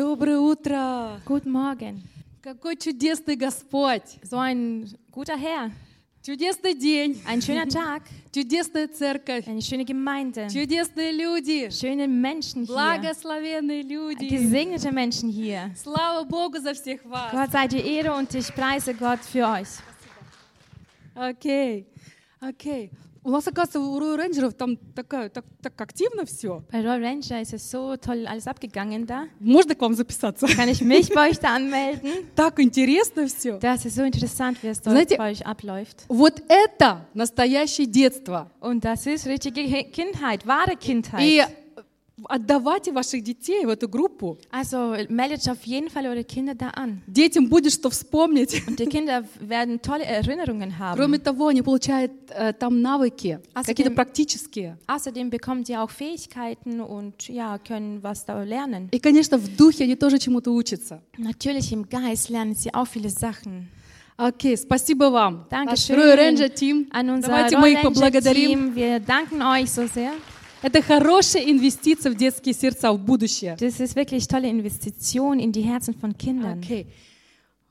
Доброе утро! Guten Morgen. Какой чудесный Господь! So ein guter Herr. Чудесный день! Ein schöner Tag. Чудесная церковь! Eine schöne Gemeinde. Чудесные люди! Schöne Menschen hier. Благословенные люди! Gesegnete Menschen hier. Слава Богу за всех вас! Gott sei die Ehre und ich preise Gott für euch. Окей, окей. У нас, оказывается, у Рой Рейнджеров там такая, так, так активно все. Bei Royal Ranger ist es so toll alles abgegangen da. Можно к вам записаться? Kann ich mich bei euch da anmelden? Так интересно все. Das ist so interessant, wie es dort Знаете- bei euch abläuft. Вот это настоящее детство. Und das ist richtige Kindheit, wahre Kindheit. И отдавайте ваших детей в эту группу. Also meldet auf jeden Fall eure Kinder da an. Детям будет что вспомнить. Und die Kinder werden tolle Erinnerungen haben. Кроме того, они получают э, там навыки, А какие-то практические. Außerdem bekommen sie auch Fähigkeiten und ja, können was da lernen. И, конечно, в духе они тоже чему-то учатся. Natürlich im Geist lernen sie auch viele Sachen. Окей, спасибо вам. Наш Dankeschön Royal Ranger Team. Давайте мы их поблагодарим. Team. Wir danken euch so sehr. Это хорошая инвестиция в детские сердца, в будущее. Das ist wirklich tolle Investition in die Herzen von Kindern. Окей.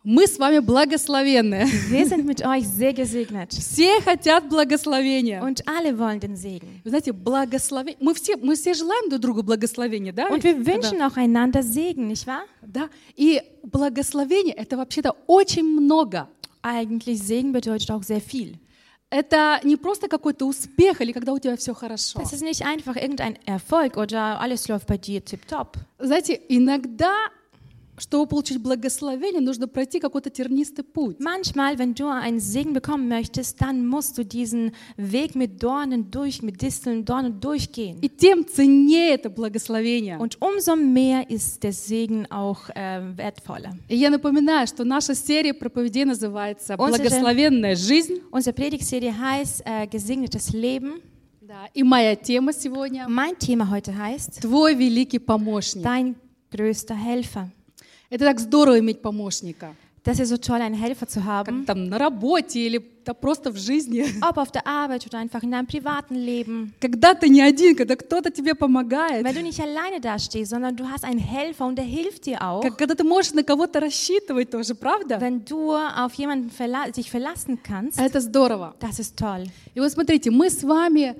Мы с вами благословенные. Wir sind mit euch sehr gesegnet. Все хотят благословения. Und alle wollen den Segen. Вы знаете, благословение. Мы все, мы все желаем друг другу благословения, да? Und wir wünschen auch einander Segen, nicht wahr? Да. И благословение это вообще-то очень много. Eigentlich Segen bedeutet auch sehr viel. Это не просто какой-то успех или когда у тебя все хорошо. Das ist nicht einfach irgendein Erfolg oder alles läuft bei dir tipptopp. Знаете, иногда, чтобы получить благословение, нужно пройти какой-то тернистый путь. Manchmal, wenn du einen Segen bekommen möchtest, dann musst du diesen Weg mit Dornen durch, mit Disteln, Dornen durchgehen. И тем ценнее это благословение. Und umso mehr ist der Segen auch äh, wertvoller. И я напоминаю, что наша серия проповедей называется «Благословенная жизнь». Unsere Predigtserie heißt äh, Gesegnetes Leben. Да. И моя тема сегодня Mein Thema heute heißt «Твой великий помощник». Dein größter Helfer. Это так здорово иметь помощника. Das ist so toll, einen Helfer zu Как haben. там на работе или да просто в жизни. Ob auf der Arbeit oder einfach in deinem privaten Leben. Когда ты не один, когда кто-то тебе помогает. Wenn du nicht alleine dastehst, sondern du hast einen Helfer und der hilft dir auch. Как- Когда ты можешь на кого-то рассчитывать тоже, правда? Wenn du auf jemanden verla dich verlassen kannst, Это здорово. das ist toll. И вот смотрите, мы с вами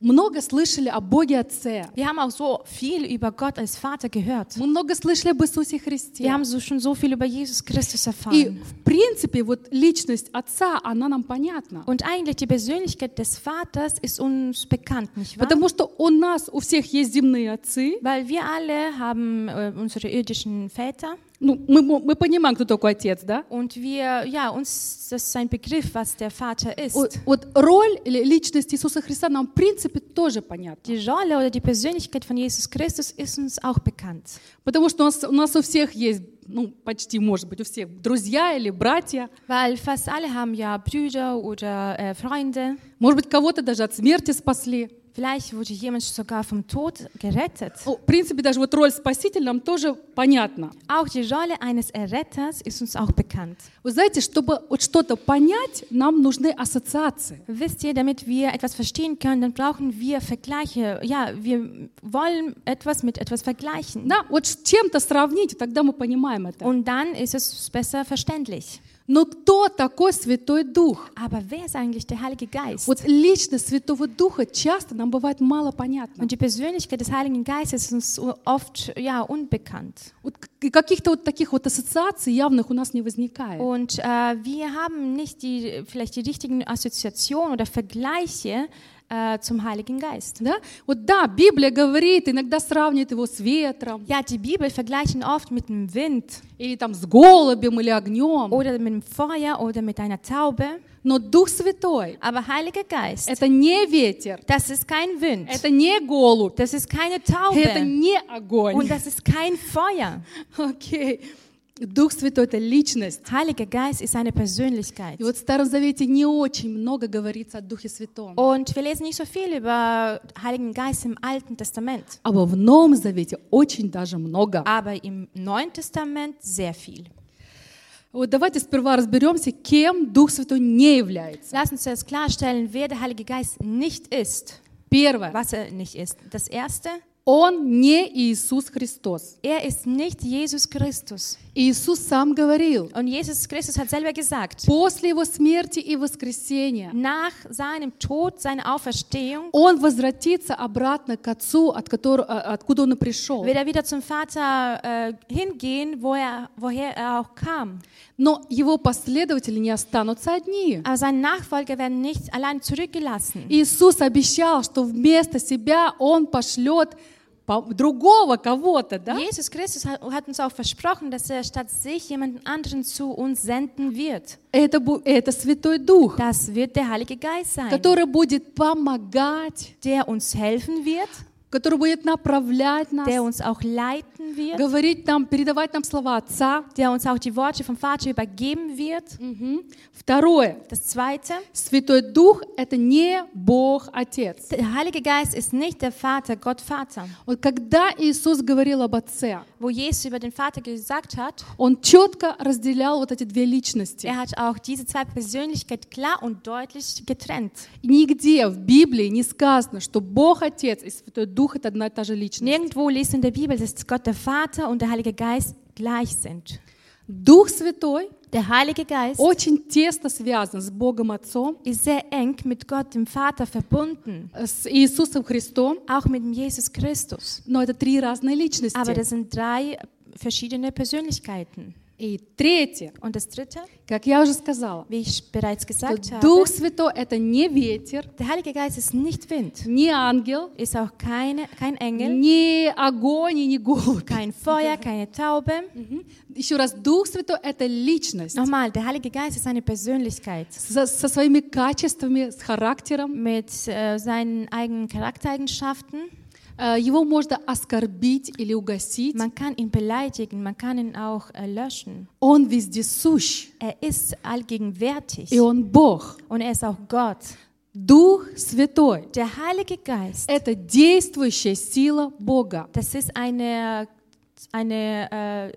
много слышали о Боге Отце. Wir haben auch so viel über Gott als Vater gehört. Мы много слышали об Иисусе Христе. Wir haben so schon so viel über Jesus Christus И erfahren. в принципе вот личность Отца, она нам понятна. Und eigentlich die Persönlichkeit des Vaters ist uns bekannt, nicht wahr? Потому что у нас, у всех есть земные отцы. Weil wir alle haben äh, unsere irdischen Väter Ну, мы, мы понимаем, кто такой отец, да? und wir, ja, uns, das ein Begriff, was der Vater ist. Вот, вот роль или личность Иисуса Христа нам, в принципе, тоже понятна. Die Rolle oder die Persönlichkeit von Jesus Christus ist uns auch bekannt. Потому что у нас, у нас у всех есть, ну, почти, может быть, у всех друзья или братья. Weil fast alle haben ja Brüder oder äh, Freunde. Может быть, кого-то даже от смерти спасли. Vielleicht wurde jemand sogar vom Tod gerettet. Ну, в принципе, даже вот роль спасителя нам тоже понятна. Auch die Rolle eines Erretters ist uns auch bekannt. Вы знаете, чтобы вот что-то понять, нам нужны ассоциации. Wisst ihr, damit wir etwas verstehen können, dann brauchen wir Vergleiche. Ja, wir wollen etwas mit etwas vergleichen. Да, вот с чем-то сравнить, и тогда мы понимаем это. Und dann ist es besser verständlich. Но кто такой Святой Дух? Aber wer ist eigentlich der Heilige Geist? Вот личность Святого Духа часто нам бывает мало понятна. Und die Persönlichkeit des Heiligen Geistes ist uns oft ja, unbekannt. Вот к- и каких-то вот таких вот ассоциаций явных у нас не возникает. Und äh, wir haben nicht die, vielleicht die richtigen Assoziationen oder Vergleiche äh, zum Heiligen Geist. Да? Вот да, Библия говорит, иногда сравнивает его с ветром, Ja, die Bibel vergleicht ihn oft mit dem Wind или там с голубем или огнем. oder mit dem Feuer oder mit einer Taube. Но Дух Святой Aber Heiliger Geist, — это не ветер, das ist kein Wind, это не голубь, das ist keine это Taube не огонь. und das ist kein Feuer. Окей. Дух Святой — это личность. Heiliger Geist ist eine Persönlichkeit. И вот в Старом Завете не очень много говорится о Духе Святом. Und wir lesen nicht so viel über Heiligen Geist im Alten Testament, А во в Новом Завете очень даже много. aber im Neuen Testament sehr viel. Вот давайте сперва разберемся, кем Дух Святой не является. Lass uns zuerst klarstellen, wer der Heilige Geist nicht ist, Первое. was er nicht ist. Das erste, Он не Иисус Христос. Er ist nicht Jesus Christus. Иисус сам говорил, Und Jesus Christus hat selber gesagt, после Его смерти и воскресения nach seinem Tod, seiner Auferstehung, Он возвратится обратно к Отцу, от которого, а, откуда Он пришел. wird er wieder zum Vater äh, hingehen, wo er, woher er auch kam. Но Его последователи не останутся одни. Aber seine Nachfolger werden nicht allein zurückgelassen. Иисус обещал, что вместо себя Он пошлет по- другого кого-то, да? Jesus Christus hat, hat uns auch versprochen, dass er statt sich jemanden anderen zu uns senden wird. Это, бу- это Святой Дух, Das wird der Heilige Geist sein, который будет помогать, der uns helfen wird, Который будет направлять нас, der uns auch leiten wird, говорить нам, передавать нам слова Отца. der uns auch die Worte vom Vater übergeben wird. Мгм. Второе. Das Zweite, Святой Дух — это не Бог Отец. der Heilige Geist ist nicht der Vater, Gott Vater. Вот когда Иисус говорил об Отце, Wo Jesus über den Vater gesagt hat, Он четко разделял вот эти две личности. er hat auch diese zwei Persönlichkeiten klar und deutlich getrennt. Нигде в Библии не сказано, что Бог Отец и Святой Дух это одна и та же личность. Nirgendwo liest in der Bibel, dass Gott der Vater und der Heilige Geist gleich sind. Дух Святой Der Heilige Geist очень тесно связан с Богом Отцом, ist sehr eng mit Gott, dem Vater, verbunden. с Иисусом Христом, Auch mit dem Jesus Christus. но это три разные Aber личности. das sind drei verschiedene Persönlichkeiten. И третье, Und das dritte, как я уже сказала, wie ich bereits что gesagt habe, Дух Святой — это не ветер, der Heilige Geist ist nicht Wind, не ангел, ist auch keine, kein Engel, не огонь и не голубь. kein Feuer, keine Taube. Еще раз, Дух Святой — это личность Nochmal, der Heilige Geist ist eine Persönlichkeit со, со своими качествами, с характером. mit äh, seinen eigenen Charaktereigenschaften. Э, Его можно оскорбить или угасить. Man kann ihn beleidigen, man kann ihn auch äh, löschen. Он вездесущ, Er ist allgegenwärtig и Он Бог. und er ist auch Gott. Дух Святой Der Heilige Geist, — это действующая сила Бога. das ist eine, eine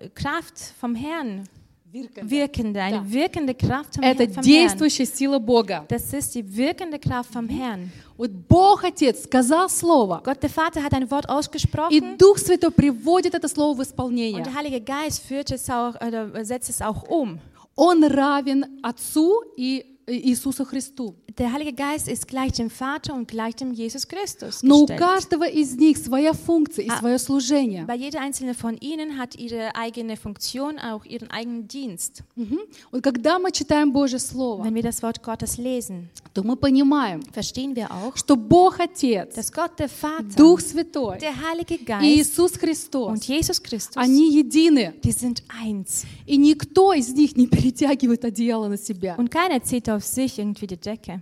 äh, Kraft vom Herrn, Wirkende, eine Да. wirkende Kraft vom, Это Herrn, vom Herrn. действующая сила Бога. Das ist die wirkende Kraft vom Herrn. Вот Бог Отец сказал слово, Gott der Vater hat ein Wort и ausgesprochen Дух Святой приводит это слово в und исполнение. der Heilige Geist führt es auch, oder setzt es auch um. Он равен Отцу и Иисусу Христу. Der Heilige Geist ist gleich dem Vater und gleich dem Jesus Christus Но у каждого из них своя функция и А- свое служение. Bei jeder einzelne von ihnen hat ihre eigene Funktion, auch ihren eigenen Dienst. Мгм. Вот когда мы читаем Божье Слово, Wenn wir das Wort Gottes lesen, то мы понимаем, verstehen wir auch, что Бог Отец, dass Gott der Vater, Дух Святой der Heilige и Geist Иисус Христос, und Jesus Christus, они едины. die sind eins. И никто из них не перетягивает одеяло на себя. Und keiner zieht auf sich irgendwie die Decke.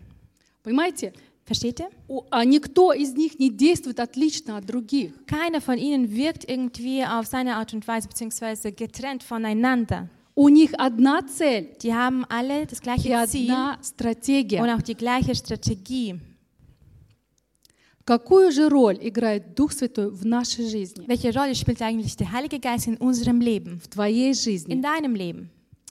Понимаете? Versteht ihr? У- А никто из них не действует отлично от других. Keiner von ihnen wirkt irgendwie auf seine Art und Weise beziehungsweise getrennt voneinander. У них одна цель Die haben alle das и gleiche Ziel одна стратегия. und auch die gleiche Strategie. Какую же роль играет Дух Святой в нашей жизни, Welche Rolle spielt eigentlich der Heilige Geist in unserem Leben, в твоей in жизни? deinem Leben?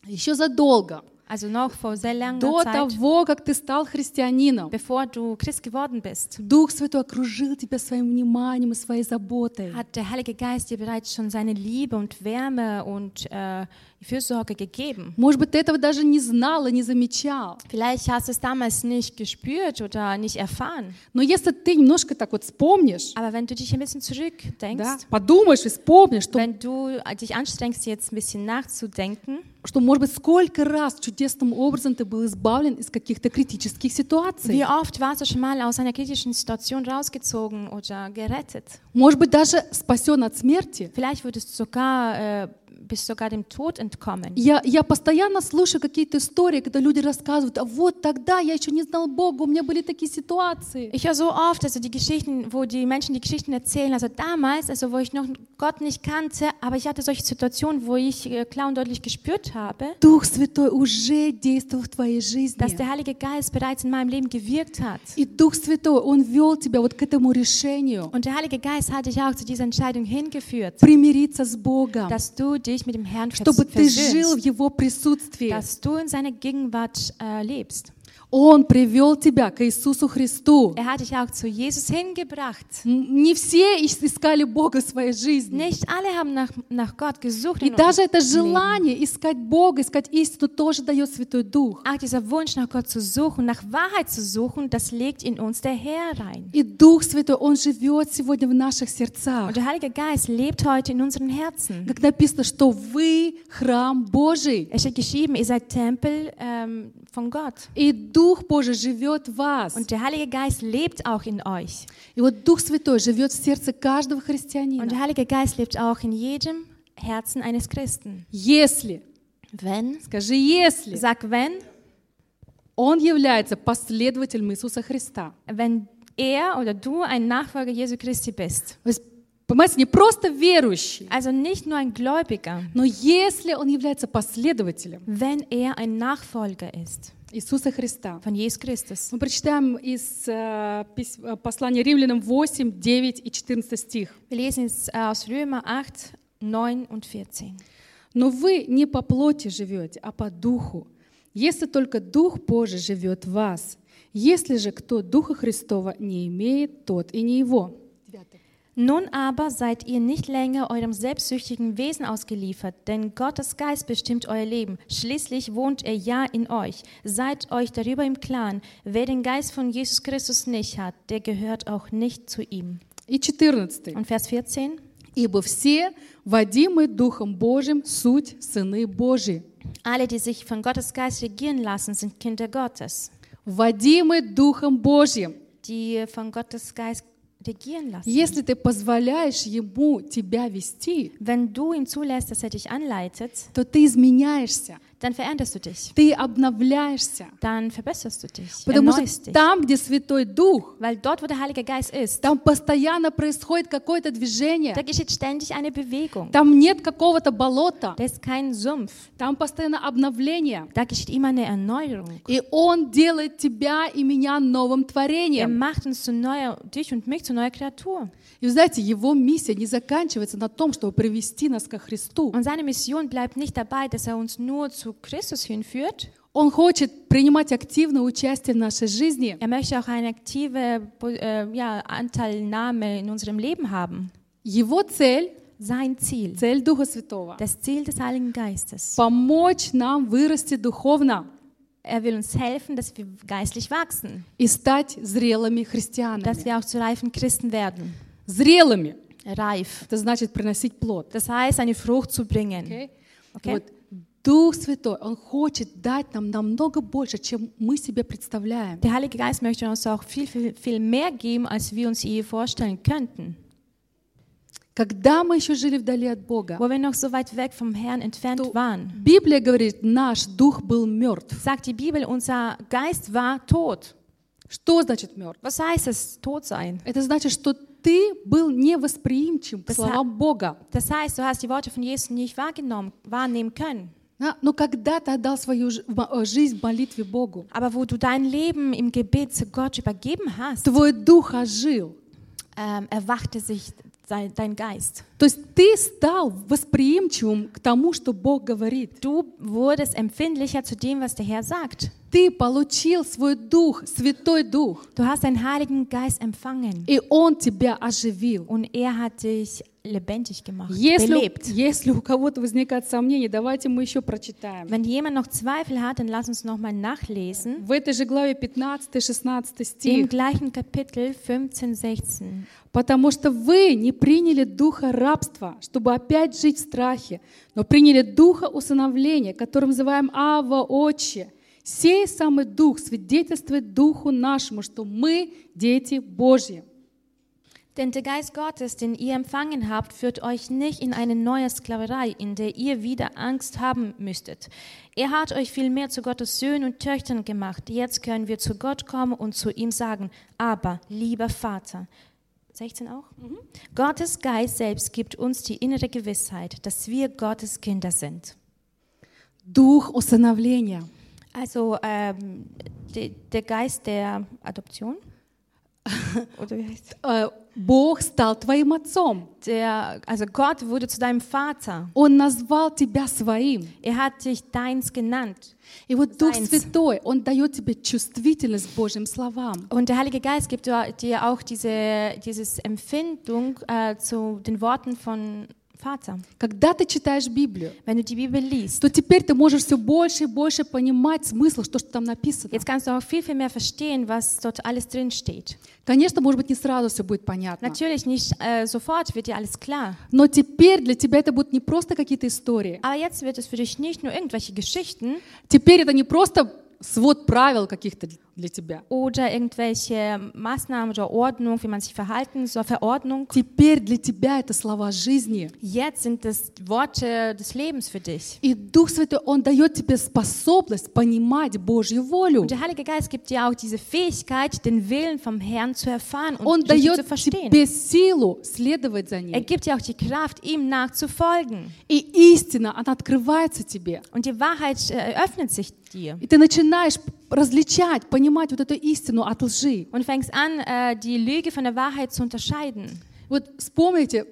Еще задолго, Also noch vor sehr langer до Zeit, того, как ты стал христианином, bevor du Christ geworden bist, Дух Святой окружил тебя своим вниманием и своей заботой. hat der Heilige Geist dir bereits schon seine Liebe und Wärme und äh, Fürsorge gegeben. Может быть, ты этого даже не знал и не замечал. Vielleicht hast du es damals nicht gespürt oder nicht erfahren. Но если ты немножко так вот вспомнишь, Aber wenn du dich ein bisschen zurückdenkst, да, подумаешь и вспомнишь, что, wenn du dich anstrengst, jetzt ein bisschen nachzudenken, что, может быть, сколько раз чудесным образом ты был избавлен из каких-то критических ситуаций. wie oft warst du schon mal aus einer kritischen Situation rausgezogen oder gerettet? Может быть, даже спасен от смерти. Vielleicht wurdest du sogar, äh, bist sogar dem Tod entkommen. Я, я постоянно слушаю какие-то истории, когда люди рассказывают, а вот тогда я еще не знал Бога, у меня были такие ситуации. Ich höre so oft, also die Geschichten, wo die Menschen die Geschichten erzählen, also damals, also wo ich noch Gott nicht kannte, aber ich hatte solche Situationen, wo ich äh, klar und deutlich gespürt habe, Дух Святой уже действовал в твоей жизни. dass der Heilige Geist bereits in meinem Leben gewirkt hat. И Дух Святой, Он вел тебя вот к этому решению Und der Heilige Geist hat dich auch zu dieser Entscheidung hingeführt, примириться с Богом, dass du dich mit dem Herrn vers чтобы ты жил в versöhnst, Его присутствии. dass du in seiner Gegenwart äh, lebst. Он привел тебя к Иисусу Христу. Er hat dich auch zu Jesus hingebracht. Не все ис- искали Бога в своей жизни. Nicht alle haben nach, nach Gott gesucht. И даже это unserem Leben. желание искать Бога, искать истину тоже дает Святой Дух. Auch dieser Wunsch nach Gott zu suchen, nach Wahrheit zu suchen, das legt in uns der Herr rein. И Дух Святой, Он живет сегодня в наших сердцах. Und der Heilige Geist lebt heute in unseren Herzen. Как написано, что вы храм Божий. Es steht geschrieben, ihr seid Tempel ähm, von Gott. И Дух Божий живет в вас. Und der Heilige Geist lebt auch in euch. И вот Дух Святой живет в сердце каждого Und христианина. der Heilige Geist lebt auch in jedem Herzen eines Christen. Если, Wenn, скажи, если sag wenn, Он является последователем Иисуса Христа. wenn er oder du ein Nachfolger Jesu Christi bist. То есть, понимаете, не просто верующий, Also nicht nur ein Gläubiger, но если Он является последователем wenn er ein Nachfolger ist Иисуса Христа. von Jesus Christus. Мы прочитаем из э, послания римлянам 8, 9 и 14 стих. Wir lesen äh, aus Römer 8, 9 und 14. Но вы не по плоти живете, а по духу, если только Дух Божий живет в вас. Если же кто Духа Христова не имеет, тот и не его. Nun aber seid ihr nicht länger eurem selbstsüchtigen Wesen ausgeliefert, denn Gottes Geist bestimmt euer Leben. Schließlich wohnt er ja in euch. Seid euch darüber im Klaren. Wer den Geist von Jesus Christus nicht hat, der gehört auch nicht zu ihm. И 14. Und Vers 14. «Ибо все, водимые Духом Божьим, суть сыны Божьи». Alle, die sich von Gottes Geist regieren lassen, sind Kinder Gottes. Водимые Духом Божьим. Die von Gottes Geist regieren lassen. Если ты позволяешь Ему тебя вести, Wenn du ihm zulässt, dass er dich anleitet, то ты изменяешься, dann veränderst du dich. ты обновляешься. Dann verbesserst du dich, Потому что там, где Святой Дух, Weil dort, wo der Heilige Geist ist, там постоянно происходит какое-то движение. da geschieht ständig eine Bewegung. Там нет какого-то болота, Da ist kein Sumpf. там постоянно обновление. Da geschieht immer eine Erneuerung. И Он делает тебя и меня новым Er творением. macht uns zu neuer, dich und mich zu neuer Kreatur. И вы знаете, Его миссия не заканчивается на том, чтобы привести нас ко Христу. Und seine Mission bleibt nicht dabei, dass er uns nur zu Christus hinführt. Он хочет принимать активное участие в нашей жизни. Er möchte auch eine aktive äh, ja, Anteilnahme in unserem Leben haben. Его цель, Sein Ziel, цель Духа Святого, das Ziel des Heiligen Geistes. помочь нам вырасти духовно Er will uns helfen, dass wir geistlich wachsen, и стать зрелыми dass христианами. wir auch zu reifen Christen werden. Зрелыми. Reif. Это значит приносить плод. Das heißt, eine Frucht zu bringen. Окей? Okay? Вот Дух Святой, Он хочет дать нам намного больше, чем мы себе представляем. Der Heilige Geist möchte uns auch viel, viel, viel mehr geben, als wir uns je vorstellen könnten. Когда мы еще жили вдали от Бога, Wo wir noch so weit weg vom Herrn entfernt то waren, Библия говорит, наш дух был мертв. sagt die Bibel, unser Geist war tot. Что значит мертв? Was heißt es, tot sein? Это значит, что ты был невосприимчив к словам Бога. Das heißt, du hast die Worte von Jesus nicht wahrgenommen, wahrnehmen können. Да? Но когда ты отдал свою ж- в- э, жизнь в молитве Богу, Aber wo du dein Leben im Gebet zu Gott übergeben hast, твой дух ожил. ähm, erwachte sich dein, dein Geist. То есть ты стал восприимчивым к тому, что Бог говорит. Du wurdest empfindlicher zu dem, was der Herr sagt. Ты получил свой дух, Святой Дух, Du hast den Heiligen Geist empfangen и Он тебя оживил. und er hat dich lebendig gemacht, Если, belebt. если у кого-то возникают сомнения, давайте мы еще прочитаем. Wenn jemand noch Zweifel hat, dann lass uns nochmal nachlesen. В этой же главе 15-16 Im стих. gleichen Kapitel 15, 16. «Потому что вы не приняли духа рабства, чтобы опять жить в страхе, но приняли духа усыновления, которым называем Ава, Отче. Сей самый дух свидетельствует духу нашему, что мы дети Божьи». Denn der Geist Gottes, den ihr empfangen habt, führt euch nicht in eine neue Sklaverei, in der ihr wieder Angst haben müsstet. Er hat euch vielmehr zu Gottes Söhnen und Töchtern gemacht. Jetzt können wir zu Gott kommen und zu ihm sagen, aber lieber Vater. 16 auch? Gottes Geist selbst gibt uns die innere Gewissheit, dass wir Gottes Kinder sind. Дух усыновления. Also ähm, de, der Geist der Adoption, oder wie heißt э, Бог стал твоим отцом. der, also Gott wurde zu deinem Vater. Он назвал тебя своим. Er hat dich deins genannt. И вот Дух Seins. Святой, Он дает тебе чувствительность к Божьим словам. Und der Heilige Geist gibt dir auch diese dieses Empfindung äh, zu den Worten von Vater. Когда ты читаешь Библию, Wenn du die Bibel liest, то теперь ты можешь все больше и больше понимать смысл, что, что там написано. jetzt kannst du auch viel, viel mehr verstehen, was dort alles drin steht. Конечно, может быть, не сразу все будет понятно. Natürlich nicht äh, sofort wird dir alles klar. Но теперь для тебя это будут не просто какие-то истории. Aber jetzt wird es für dich nicht nur irgendwelche Geschichten Теперь это не просто свод правил каких-то. oder irgendwelche Maßnahmen oder Ordnung, wie man sich verhalten soll, Verordnung. Теперь для тебя это слова жизни. Jetzt sind es Worte des Lebens für dich. И Дух Святой, Он дает тебе способность понимать Божью волю. Und der Heilige Geist gibt dir auch diese Fähigkeit, den Willen vom Herrn zu erfahren und Он richtig zu дает verstehen. тебе силу следовать за Er ним. gibt dir auch die Kraft, ihm nachzufolgen. И истина, она открывается тебе. Und die Wahrheit äh, eröffnet sich dir. И ты начинаешь различать, понимать вот эту истину от лжи. Und fängst an, äh, die Lüge von der Wahrheit zu unterscheiden. Вот вспомните,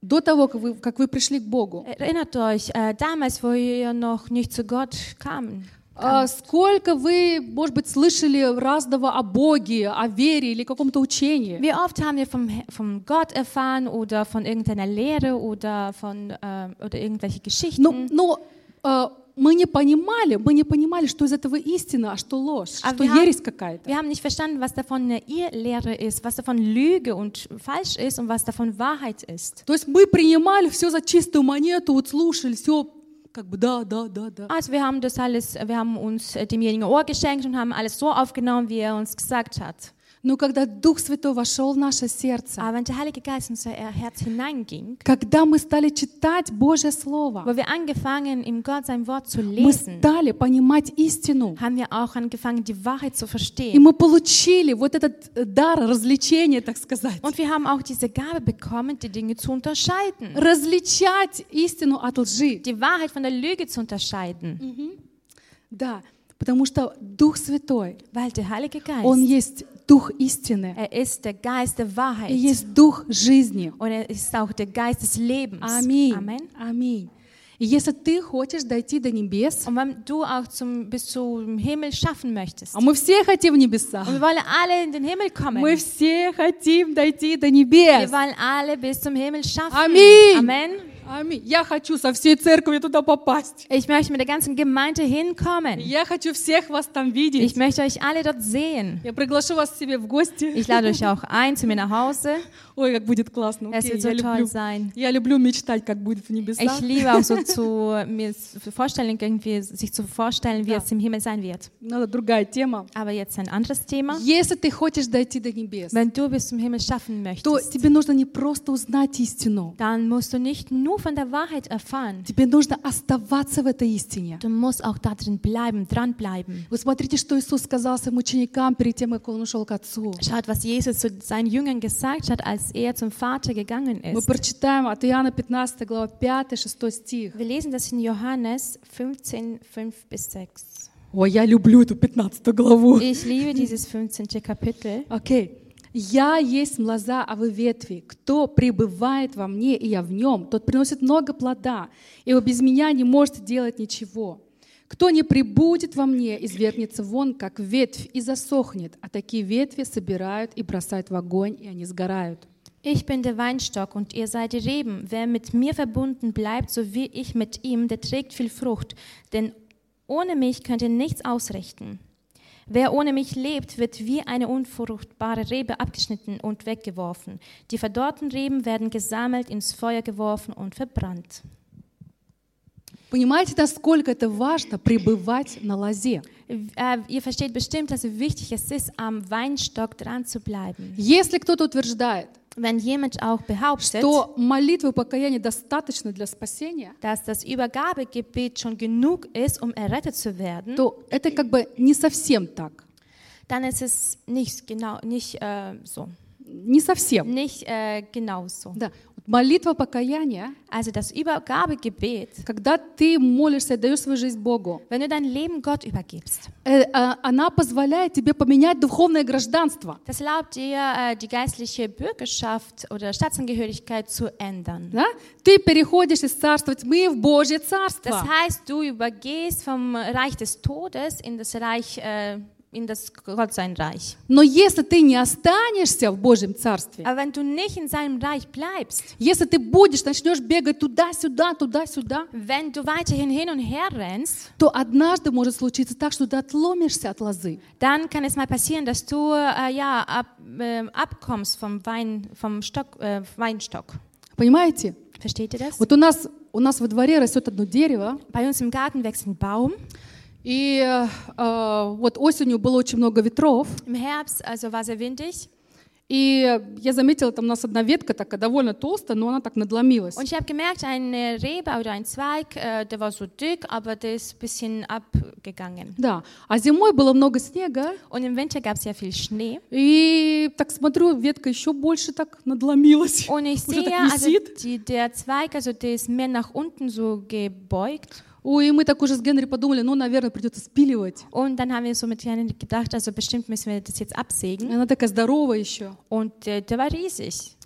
до того, как вы, как вы пришли к Богу, Erinnert euch, äh, damals, wo ihr noch nicht zu Gott kamen. а, сколько вы, может быть, слышали разного о Боге, о вере или каком-то учении. Wie oft haben wir vom, vom Gott erfahren oder von irgendeiner Lehre oder von äh, oder irgendwelche Geschichten? Но, но а, мы не понимали, мы не понимали, что из этого истина, а что ложь, А что wir haben- ересь какая-то. Wir haben nicht verstanden, was davon eine Irrlehre ist, was davon Lüge und falsch ist und was davon Wahrheit ist. То есть мы принимали все за чистую монету, вот слушали, все как бы да, да, да, да. Also wir haben das alles, wir haben uns äh, demjenigen Ohr geschenkt und haben alles so aufgenommen, wie er uns gesagt hat. Но когда Дух Святой вошел в наше сердце, Aber wenn der Heilige Geist in unser Herz hineinging, когда мы стали читать Божье Слово, wo wir angefangen, in Gott sein Wort zu мы lesen, стали понимать истину. haben wir auch angefangen, die Wahrheit zu И verstehen. мы получили вот этот э, дар развлечения, так сказать. Und wir haben auch diese Gabe bekommen, die Dinge zu unterscheiden. Различать истину от лжи. Die Wahrheit von der Lüge zu unterscheiden. Да, потому что Дух Святой, Weil der Heilige Он Geist, есть Дух истины er ist der Geist der и Wahrheit. есть Дух жизни. Und er ist auch der Geist des Lebens. Аминь. Amen. Аминь. И если ты хочешь дойти до небес, Und wenn du auch zum, bis zum Himmel schaffen möchtest. а мы все хотим в небеса, Und wir wollen alle in den Himmel kommen. мы все хотим дойти до Wir небес. wollen alle bis zum Himmel schaffen. Аминь. Amen. Аминь. Я хочу со всей церкви туда попасть. Ich möchte mit der ganzen Gemeinde hinkommen. Я хочу всех вас там Ich видеть. möchte euch alle dort sehen. Я приглашу вас к себе в гости. Ich lade euch auch ein zu mir nach Hause. Ой, как будет классно. Es Окей, wird so я, toll люблю, sein. я люблю мечтать, как будет в Ich небесах. liebe auch so zu mir zu vorstellen, irgendwie sich zu vorstellen, wie Ja. es im Himmel sein wird. Надо другая тема. Aber jetzt ein anderes Thema. Если ты хочешь дойти до небес, Wenn du bis zum Himmel schaffen то möchtest, тебе нужно не просто узнать истину. dann musst du nicht nur von der Wahrheit erfahren. Тебе нужно оставаться в этой истине. Du musst auch da drin bleiben, dranbleiben. Вы смотрите, что Иисус сказал своим ученикам перед тем, как Он ушел к Отцу. Schaut, was Jesus zu seinen Jüngern gesagt hat, als er zum Vater gegangen Мы ist. прочитаем от Иоанна 15, глава 5-6 стих. Wir lesen das in Johannes 15, 5 bis 6. Ой, я люблю эту 15 главу. Ich liebe dieses 15. Kapitel. Окей. «Я есть лоза, а вы ветви. Кто пребывает во мне, и я в нем, тот приносит много плода, ибо без меня не можете делать ничего. Кто не прибудет во мне, извергнется вон, как ветвь, и засохнет, а такие ветви собирают и бросают в огонь, и они сгорают». Ich bin der Weinstock und ihr seid die Reben. Wer mit mir verbunden bleibt, so wie ich mit ihm, der trägt viel Frucht. Denn ohne mich könnt ihr nichts ausrichten. Wer ohne mich lebt, wird wie eine unfruchtbare Rebe abgeschnitten und weggeworfen. Die verdorrten Reben werden gesammelt, ins Feuer geworfen und verbrannt. Понимаете, насколько это важно пребывать на лозе? Äh, ihr versteht bestimmt, dass es wichtig es ist, am Weinstock dran zu bleiben. Если кто-то утверждает, Wenn jemand auch behauptet, что молитвы покаяния достаточно для спасения, dass das Übergabegebet schon genug ist, um errettet zu werden, то это как бы не совсем так. dann ist es nicht genau, nicht äh, so, Не совсем. nicht äh, genau so. Да. Молитва покаяния, Also das Übergabegebet, когда ты молишься и даешь свою жизнь Богу, wenn du dein Leben Gott übergibst. э, а, она позволяет тебе поменять духовное гражданство. Das erlaubt dir, äh, die geistliche Bürgerschaft oder Staatsangehörigkeit zu ändern. Да? Ты переходишь из царства тьмы в Божье Das царство. heißt, du übergehst vom Reich des Todes in das Reich, äh, in das Gott sein Reich. Но если ты не останешься в Божьем царстве, Aber wenn du nicht in seinem Reich bleibst, если ты будешь, начнешь бегать туда-сюда, туда-сюда, wenn du weiterhin hin und her rennst, то однажды может случиться так, что ты отломишься от лозы. dann kann es mal passieren, dass du äh, ja ab, äh, abkommst vom Wein, vom Stock, äh, Weinstock. Понимаете? Versteht ihr das? Вот у нас, у нас во дворе растет одно дерево, Bei uns im Garten wächst ein Baum. И э, вот осенью было очень много ветров, Im Herbst, also war sehr windig. и я заметила, там у нас одна ветка такая довольно толстая, но она так надломилась. Und ich habe gemerkt, eine Rebe oder ein Zweig, äh, der war so dick, aber der ist ein bisschen abgegangen. Да, а зимой было много снега, Und im Winter gab es sehr viel Schnee. и так смотрю, ветка еще больше так надломилась. Und ich sehe, also die, der Zweig, also der ist mehr nach unten so gebeugt. Ой, мы так уже с Генри подумали, ну, наверное, придется спиливать. Und dann haben wir so mit Janet gedacht, also bestimmt müssen wir das jetzt absägen. Она такая здоровая еще. Und äh, der war riesig.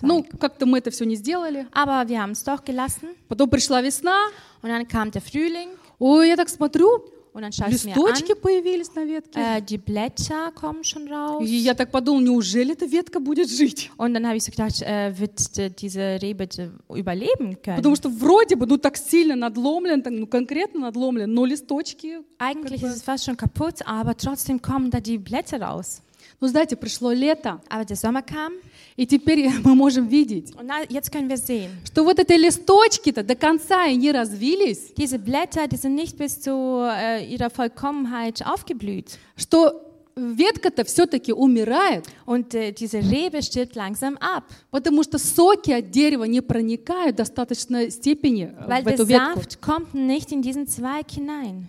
Ну, как-то мы это все не сделали. Aber wir haben es doch gelassen. Потом пришла весна. Und dann kam der Frühling Ой, я так смотрю, und dann schaue ich mir an. листочки появились на ветке. Äh, die Blätter kommen schon raus. И я так подумала, неужели эта ветка будет жить? Und dann habe ich so gedacht, äh, wird äh, diese Rebe äh, überleben können? Потому что вроде бы, ну так сильно надломлен, так, ну конкретно надломлен, но листочки... Eigentlich как ist бы- es fast schon kaputt, aber trotzdem kommen da die Blätter raus. Ну знаете, пришло лето, Aber der Sommer kam и теперь мы можем видеть, und na, jetzt können wir sehen, что вот эти листочки-то до конца и не развились, diese Blätter, die sind nicht bis zu äh, ihrer Vollkommenheit aufgeblüht. что ветка-то все-таки умирает, Und äh, diese Rebe stirbt langsam ab, потому что соки от дерева не проникают в достаточной степени э, weil в der эту ветку. Saft kommt nicht in diesen Zweig hinein.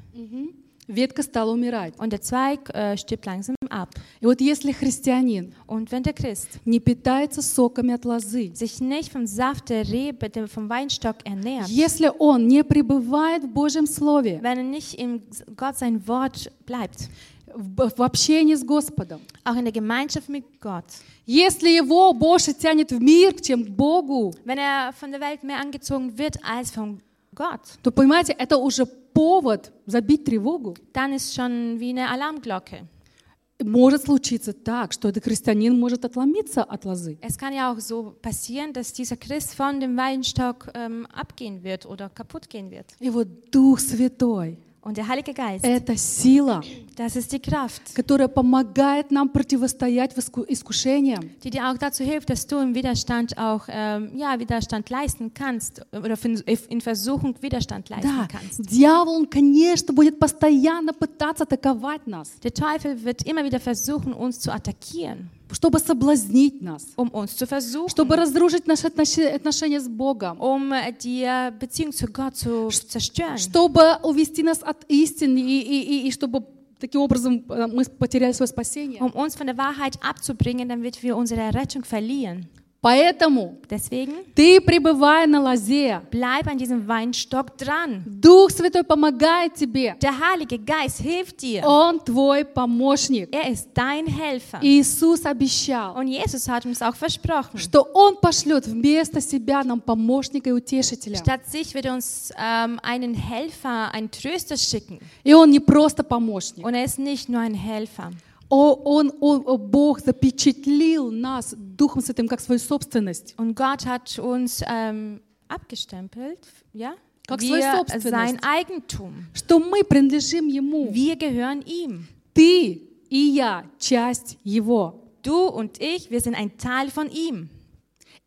Ветка стала умирать. Und der Zweig äh, stirbt langsam ab. И вот если христианин Und wenn der Christ не питается соками от лозы, sich nicht vom Saft der Rebe, dem- vom Weinstock ernährt, если он не пребывает в Божьем Слове, wenn er nicht in Gott sein Wort bleibt, в, в общении с Господом, auch in der Gemeinschaft mit Gott, если его больше тянет в мир, чем к Богу, wenn er von der Welt mehr angezogen wird als von Gott, то, понимаете, это уже повод забить тревогу. dann ist schon wie eine Alarmglocke. Может случиться так, что этот христианин может отломиться от лозы. Es kann ja auch so passieren, dass dieser Christ von dem Weinstock ähm, abgehen wird oder kaputt gehen wird. И вот Дух Святой Und der Heilige — Geist, это сила, das ist die Kraft, которая помогает нам противостоять иску- искушениям. die dir auch dazu hilft, dass du im Widerstand auch ähm, ja, Widerstand leisten kannst oder in in Versuchung Widerstand leisten Да, kannst. дьявол, он, конечно, будет постоянно пытаться атаковать нас, Der Teufel wird immer wieder versuchen, uns zu attackieren, Чтобы соблазнить нас, um uns zu versuchen, чтобы разрушить наши отнош- отношения с Богом, um die Beziehung zu Gott zu zerstören, чтобы увести нас от истины и, и- и- и чтобы таким образом э, мы потеряли свое спасение. um uns von der Wahrheit abzubringen, damit wir unsere Errettung verlieren. Поэтому Deswegen ты, пребывая на лозе, bleib an diesem Weinstock dran. Дух Святой помогает тебе. Der Heilige Geist hilft dir. Он твой помощник. Er ist dein Helfer. Иисус обещал, Und Jesus hat uns auch versprochen. что Он пошлет вместо себя нам помощника и утешителя. Statt sich wird er uns ähm, einen Helfer, einen Tröster schicken. И Он не просто помощник. Und er ist nicht nur ein Helfer. О- Он, он, о, Бог запечатлил нас Духом Святым как свою собственность. Und Gott hat uns ähm, abgestempelt, ja? Как свою Wir собственность. sein Eigentum. Что мы принадлежим Ему. Wir gehören ihm. Ты и я часть Его. Du und ich, wir sind ein Teil von ihm.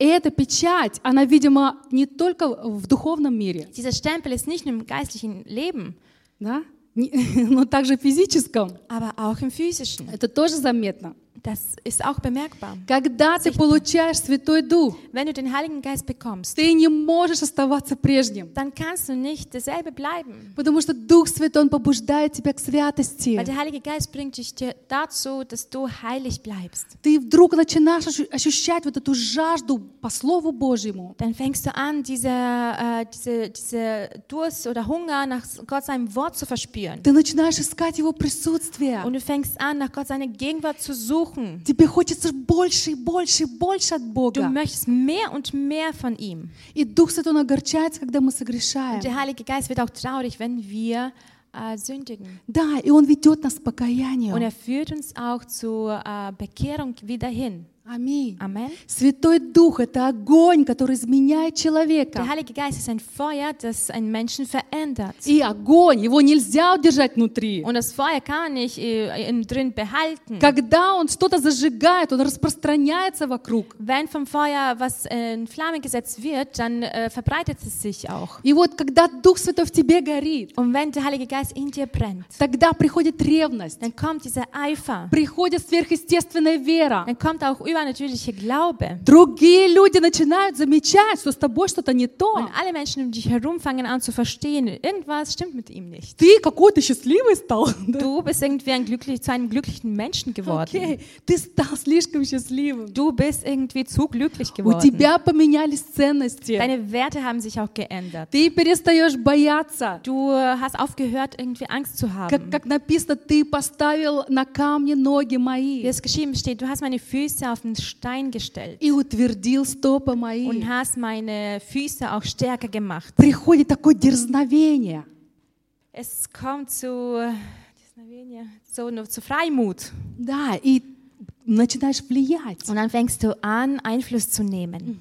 И эта печать, она, видимо, не только в духовном мире, Dieser Stempel ist nicht nur im geistlichen Leben, да? Но также в физическом. aber auch im physischen. Это тоже заметно. Das ist auch bemerkbar. Когда ты Sichtbar. получаешь Святой Дух, Wenn du den Heiligen Geist bekommst, ты не можешь оставаться прежним. dann kannst du nicht derselbe bleiben. Потому что Дух Святой, Он побуждает тебя к Weil святости. der Heilige Geist bringt dich dir dazu, dass du heilig bleibst. Ты вдруг начинаешь ощу- ощущать вот эту жажду по Слову Божьему. Dann fängst du an, diese, äh, diese, diese Durst oder Hunger nach Gott seinem Wort zu verspüren. Ты начинаешь искать Его присутствие. Und du fängst an, nach Gott seine Gegenwart zu suchen. Тебе хочется больше и больше и больше от Du Бога. möchtest mehr und mehr von ihm. И Дух Святой он огорчается, когда мы Und согрешаем. der Heilige Geist wird auch traurig, wenn wir äh, sündigen. Да, и Он ведет нас к Und покаянию. er führt uns auch zur äh, Bekehrung wieder hin. Аминь. Amen. Святой Дух — это огонь, который изменяет Der человека. Heilige Geist ist ein Feuer, das einen Menschen verändert. И огонь, его нельзя удержать внутри. Und das Feuer kann man nicht äh, innen drin behalten. Когда он что-то зажигает, он распространяется вокруг. Wenn vom Feuer was äh, in Flamme gesetzt wird, dann äh, verbreitet es sich auch. И вот когда Дух Святой в тебе горит, Und wenn der Heilige Geist in dir brennt, тогда приходит ревность, dann kommt dieser Eifer, приходит сверхъестественная вера. dann kommt auch übernatürlicher Glaube. Другие люди начинают замечать, что с тобой что-то не то. Und alle Menschen um dich herum fangen an zu verstehen, irgendwas stimmt mit ihm nicht. Ты какой-то счастливый стал. да? Du bist irgendwie ein glücklich, zu einem glücklichen Menschen geworden. Окей, ты стал слишком счастливым. Du bist irgendwie zu glücklich У geworden. тебя поменялись ценности. Deine Werte haben sich auch geändert. Ты перестаешь бояться. Du hast aufgehört, irgendwie Angst zu Как, haben. как написано, ты поставил на камни ноги Wie мои es geschrieben steht, du hast meine Füße auf den Stein gestellt и утвердил стопы und мои. hast meine Füße auch stärker gemacht. Приходит такое дерзновение. Es kommt zu, so, zu Freimut. Да, и начинаешь влиять. Und dann fängst du an, Einfluss zu nehmen.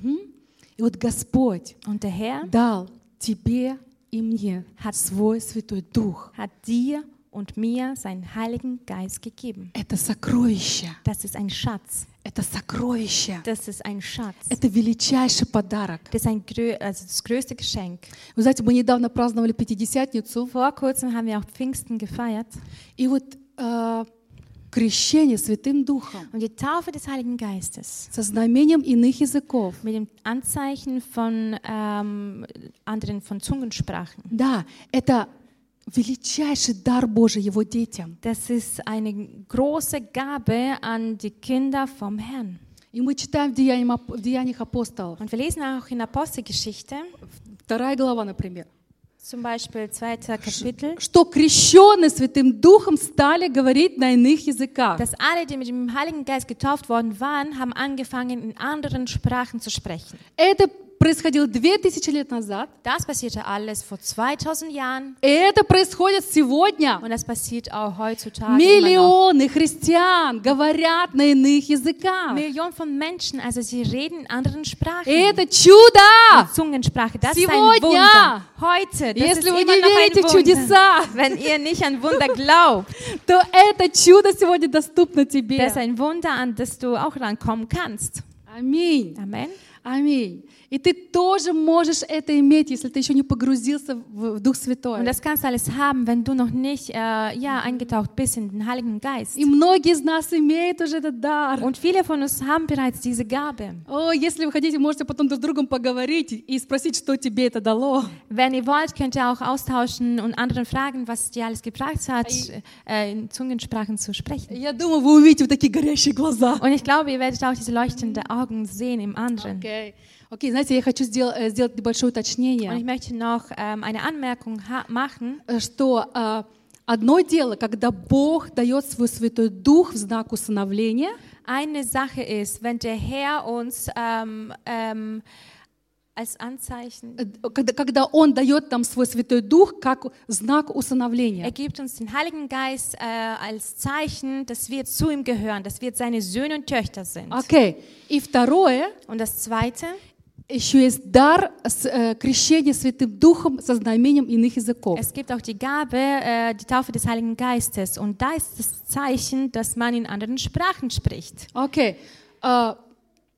И вот Господь Und der Herr дал тебе и мне Hat- свой Святой Дух. hat dir und mir seinen Heiligen Geist gegeben. Это сокровище. Das ist ein Schatz. Это сокровище. Das ist ein Schatz. Это величайший подарок. Das ist ein grö also das größte Geschenk. Вы знаете, мы недавно праздновали Пятидесятницу, Vor kurzem haben wir auch Pfingsten gefeiert. и вот э, крещение Святым Духом Und die Taufe des Heiligen Geistes со знамением иных языков. mit dem Anzeichen von ähm, anderen, von Zungensprachen. Да, это величайший дар Божий Его детям. Das ist eine große Gabe an die Kinder vom Herrn. И мы читаем в Деяниях, в Деяниях апостолов, Und wir lesen auch in Apostelgeschichte, вторая глава, например, zum Beispiel zweiter Kapitel, что крещенные Святым Духом стали говорить на иных языках. dass alle, die mit dem Heiligen Geist getauft worden waren, haben angefangen, in anderen Sprachen zu sprechen. Это происходило 2000 лет назад. Das passierte alles vor 2000 Jahren И это происходит сегодня. und das passiert auch heutzutage. Immer noch. Миллионы христиан говорят на иных языках. Millionen von Menschen, also sie reden in anderen Sprachen. И это чудо! Zungensprache, das ist ein Сегодня. Wunder. Heute, das Если ist вы immer не noch ein верите в Wunder. чудеса, Wenn ihr nicht an Wunder glaubt, то это чудо сегодня доступно тебе. das ist ein Wunder, an das du auch rankommen kannst. Аминь. Amen. Аминь. И ты тоже можешь это иметь, если ты еще не погрузился в, в Дух Святой. Und das kannst du alles haben, wenn du noch nicht äh, ja, eingetaucht bist in den Heiligen Geist. И многие из нас имеют уже этот дар. Und viele von uns haben bereits diese Gabe. О, если вы хотите, можете потом друг с другом поговорить и спросить, что тебе это дало. Wenn ihr wollt, könnt ihr auch austauschen und anderen fragen, was dir alles gebracht hat, äh, in Zungensprachen zu sprechen. Я думаю, вы увидите вот такие горящие глаза. Und ich glaube, ihr werdet auch diese leuchtenden Augen sehen im anderen. Окей. Окей, знаете, я хочу сдел- э, сделать небольшое Und ich уточнение, möchte noch ähm, eine Anmerkung machen. э, что э, одно дело, когда Бог дает свой Святой Дух в знак усыновления, Eine Sache ist, wenn der Herr uns ähm, ähm, als Anzeichen, э, когда, когда Он дает нам свой Святой Дух как знак усыновления. er gibt uns den Heiligen Geist äh, als Zeichen, dass wir zu ihm gehören, dass wir seine Söhne und Töchter sind. Окей. И второе, Und das Zweite, еще есть дар с- э, крещения Святым Духом со знамением иных языков. es gibt auch die Gabe, äh, die Taufe des Heiligen Geistes. Und da ist das Zeichen, dass man in anderen Sprachen spricht. Окей. А,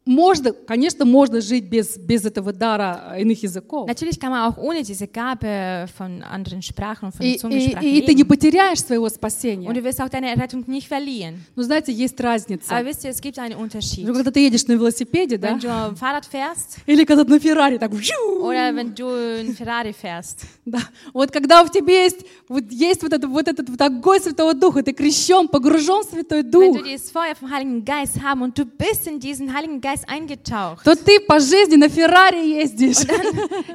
можно, конечно, можно жить без, без этого дара э, иных языков. Natürlich kann man auch ohne diese Gabe von anderen Sprachen und von И, den и- Zungensprachen и ты не потеряешь своего Und спасения. du wirst auch deine Errettung nicht verlieren. Но знаете, есть разница. Aber wisst ihr, es gibt einen Unterschied. Ну, когда ты едешь на велосипеде, да? Wenn du Fahrrad fährst Или когда на Феррари, так oder wenn du ein Ferrari fährst. Да. Вот когда в тебе есть вот, есть вот, это, вот этот вот огонь Святого Духа, ты крещен, погружен в Святой Wenn Дух, du dieses Feuer vom Heiligen Geist haben und du bist in diesen Heiligen Geist eingetaucht, то ты по жизни на Феррари ездишь.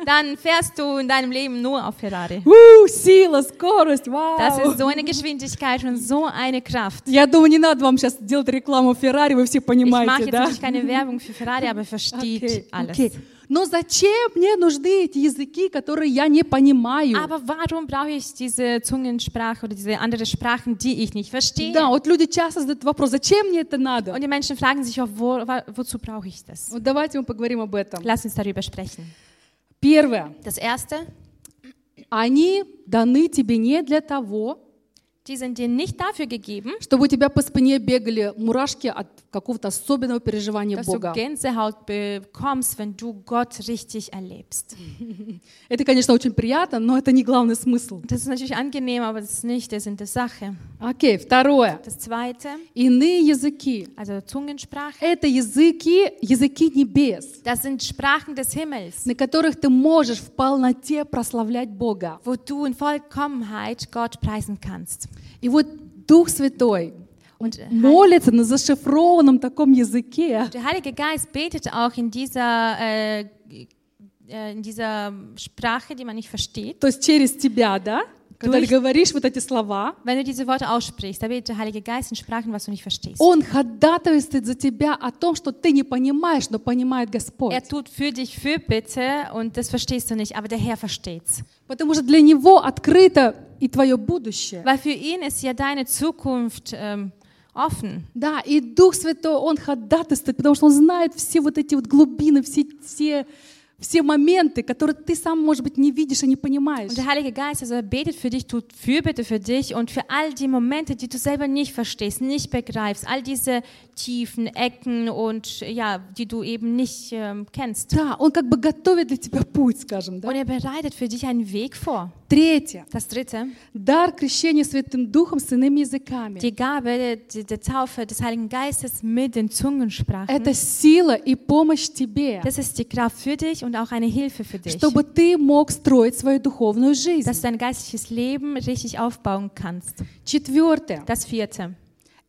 dann fährst du in deinem Leben nur auf Ferrari. У, сила, скорость, вау! Das ist so eine Geschwindigkeit und so eine Kraft. Я думаю, не надо вам сейчас делать рекламу Феррари, вы все Ich mache понимаете, jetzt да? natürlich keine Werbung für Ferrari, aber versteht Окей, alles. окей. Но зачем мне нужны эти языки, которые я не понимаю? Aber warum brauche ich diese Zungensprache oder diese andere Sprachen, die ich nicht verstehe? Да, вот люди часто задают вопрос, зачем мне это надо? Und die Menschen fragen sich auch, wo, wa- wozu brauche ich das? Вот давайте мы поговорим об этом. Lass uns darüber sprechen. Первое. Das erste, Они dаны тебе не для того, die sind dir nicht dafür gegeben, чтобы у тебя по спине бегали мурашки от какого-то особенного переживания dass du Бога. Gänsehaut bekommst, wenn du Gott richtig erlebst. Это, конечно, очень приятно, но это не главный смысл. Das ist natürlich angenehm, aber das ist nicht der Sinn der Sache. Окей, второе. Das zweite, Иные языки. also Zungensprache, Это языки, языки небес, das sind Sprachen des Himmels, на которых ты можешь в полноте прославлять Бога. wo du in Vollkommenheit Gott preisen kannst. И вот Дух Святой Und молится на зашифрованном таком языке. der Heilige Geist betet auch in dieser, äh, äh, in dieser Sprache, die man nicht versteht. То есть через тебя, да? Когда ты Durch- говоришь вот эти слова, Wenn du diese Worte aussprichst, da betet der Heilige Geist in Sprachen, was du nicht verstehst. Он ходатайствует за тебя о том, что ты не понимаешь, но понимает Господь. Er tut für dich Fürbitte und das verstehst du nicht, aber der Herr versteht's. Потому что для Него открыто и твое будущее. Weil für ihn ist ja deine Zukunft ähm, offen. Да, и Дух Святой, Он ходатайствует, потому что Он знает все вот эти вот глубины, все, все, все моменты, которые ты сам, может быть, не видишь и не понимаешь. Und der Heilige Geist, also er betet für dich, tut Fürbitte für dich und für all die Momente, die du selber nicht verstehst, nicht begreifst, all diese tiefen Ecken und ja, die du eben nicht ähm, kennst. Да, Он как бы готовит для тебя путь, скажем, да. Und er bereitet für dich einen Weg vor. Третье. Das dritte, Дар крещения Святым Духом с иными языками. die Gabe der, der Taufe des Heiligen Geistes mit den Zungensprachen. Это сила и помощь тебе, Das ist die Kraft für dich und auch eine Hilfe für dich, чтобы ты мог строить свою духовную жизнь. dass du dein geistliches Leben richtig aufbauen kannst. Четвертое. Das vierte,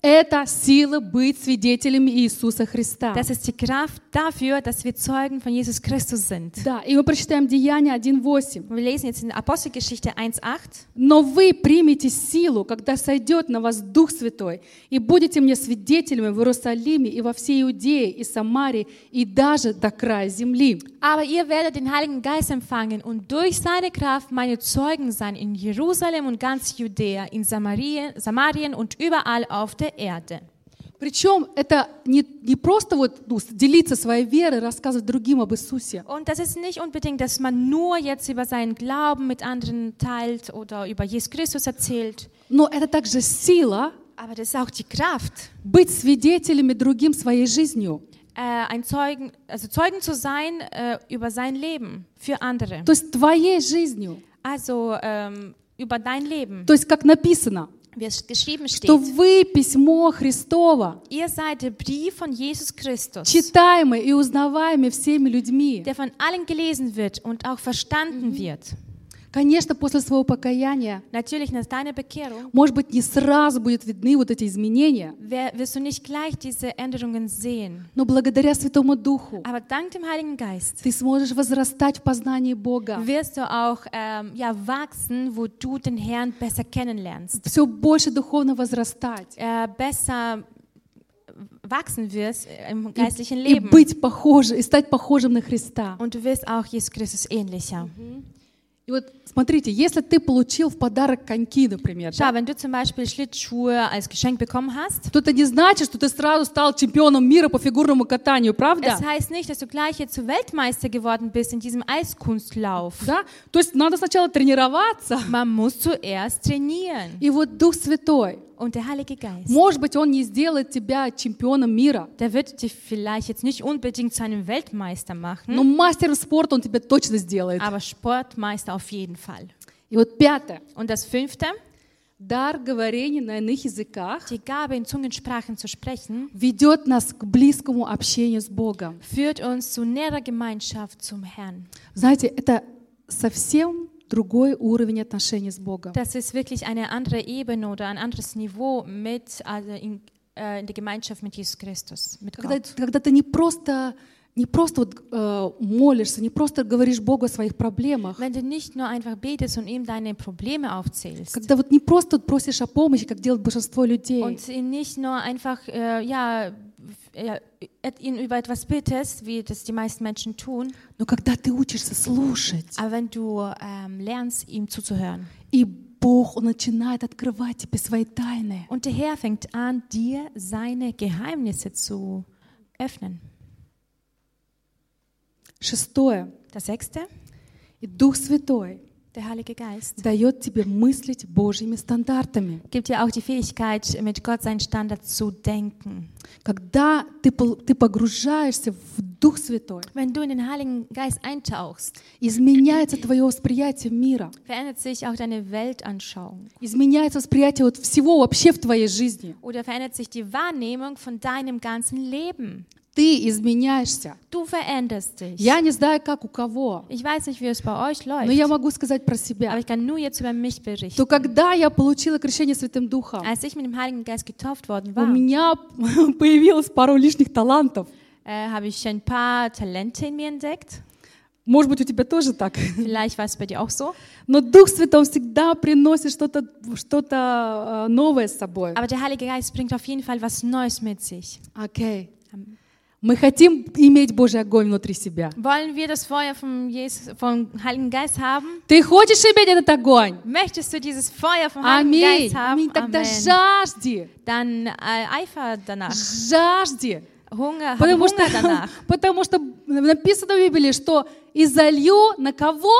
Это сила быть свидетелями Иисуса Христа. das ist die Kraft dafür, dass wir Zeugen von Jesus Christus sind. Да, и мы прочитаем Деяния 1.8. Wir lesen jetzt in Apostelgeschichte 1,8. «Но вы примете силу, когда сойдет на вас Дух Святой, и будете мне свидетелями в Иерусалиме и во всей Иудее и Самарии, и даже до края земли». Aber ihr werdet den Heiligen Geist empfangen und durch seine Kraft meine Zeugen sein in Jerusalem und ganz Judäa, in Samarien, Samarien und überall auf der Erde. Причем это не, не просто вот, ну, делиться своей верой, рассказывать другим об Иисусе. Und das ist nicht unbedingt, dass man nur jetzt über seinen Glauben mit anderen teilt oder über Jesus Christus erzählt, Но это также сила aber das ist auch die Kraft, быть свидетелями другим своей жизнью. äh, ein Zeugen, also Zeugen zu sein äh, über sein Leben für andere. То есть твоей жизнью. Also ähm, über dein Leben, То есть, как написано, geschrieben steht. что вы письмо Христово, Ihr seid der Brief von Jesus Christus, читаемое и узнаваемое всеми людьми. der von allen gelesen wird und auch verstanden wird. Конечно, после своего покаяния, Natürlich nach deiner Bekehrung может быть, не сразу будут видны вот эти изменения, wer- wirst du nicht gleich diese Änderungen sehen. но благодаря Святому Духу Aber dank dem Heiligen Geist ты сможешь возрастать в познании Бога, wirst du auch ähm, ja, wachsen, wo du den Herrn besser kennenlernst, все больше духовно возрастать äh, besser wachsen wirst im geistlichen и Leben. быть похожим, и стать похожим на Христа. Und du wirst auch Jesus Christus ähnlicher. И вот смотрите, если ты получил в подарок коньки, например, Schau, да, wenn du zum Beispiel Schlittschuhe als Geschenk bekommen hast, то это не значит, что ты сразу стал чемпионом мира по фигурному катанию, правда? es heißt nicht, dass du gleich jetzt zu Weltmeister geworden bist in diesem Eiskunstlauf. Да? То есть надо сначала тренироваться. Man muss zuerst trainieren. И вот Дух Святой, Und der Heilige Geist, может быть, Он не сделает тебя чемпионом мира, der wird dich vielleicht jetzt nicht unbedingt zu einem Weltmeister machen, но мастером спорта Он тебя точно сделает. aber Sportmeister auf jeden Fall. И вот пятое. Und das fünfte, Дар говорения на иных языках die Gabe in Zungensprachen zu sprechen, ведет нас к близкому общению с Богом. führt uns zu näherer Gemeinschaft zum Herrn. Знаете, это совсем другой уровень отношений с Богом. Das ist wirklich eine andere Ebene oder ein anderes Niveau mit, also in, äh, in der Gemeinschaft mit Jesus Christus, mit Когда, Gott. когда ты не просто, не просто вот, э, молишься, не просто говоришь Богу о своих проблемах, Wenn du nicht nur einfach betest und ihm deine Probleme aufzählst когда вот не просто просишь о помощи, как делают большинство людей, und nicht nur einfach, äh, ja, ihn über etwas bittest, wie das die meisten Menschen tun, но когда ты учишься слушать, aber wenn du ähm, lernst, ihm zuzuhören. и Бог, Он начинает открывать тебе свои тайны. Und der Herr fängt an, dir seine Geheimnisse zu öffnen. Шестое. Das sechste, И Дух Святой der Heilige Geist. дает тебе мыслить Божьими стандартами. gibt dir auch die Fähigkeit, mit Gott seinen Standard zu denken. Когда ты, ты погружаешься в Дух Святой, Wenn du in den Heiligen Geist eintauchst, изменяется твое восприятие мира, verändert sich auch deine Weltanschauung изменяется восприятие вот всего вообще в твоей жизни. oder verändert sich die Wahrnehmung von deinem ganzen Leben. Ты изменяешься. Du veränderst dich. Я не знаю, как у кого, Ich weiß nicht, wie es bei euch но я могу сказать про aber себя. ich kann nur jetzt über mich berichten. То когда я получила крещение Святым Духом, Als ich mit dem Heiligen Geist getauft worden у меня появилось пару лишних талантов. äh, habe ich ein paar Talente in mir entdeckt. Может быть, у тебя тоже так. Vielleicht war es bei dir auch so. Но Дух Святой всегда приносит что-то что новое с собой. Aber der Heilige Geist bringt auf jeden Fall was Neues mit sich. Окей. Мы хотим иметь Божий огонь внутри себя. Wollen wir das Feuer vom, Jesus, vom Heiligen Geist haben? Ты хочешь иметь этот огонь? Möchtest du dieses Feuer vom Heiligen Аминь. Geist haben? Аминь. Тогда Amen. жажди. Dann äh, Eifer danach. Жажди. Hunger, Потому Hunger что, danach. потому что написано в Библии, что «И залью на кого?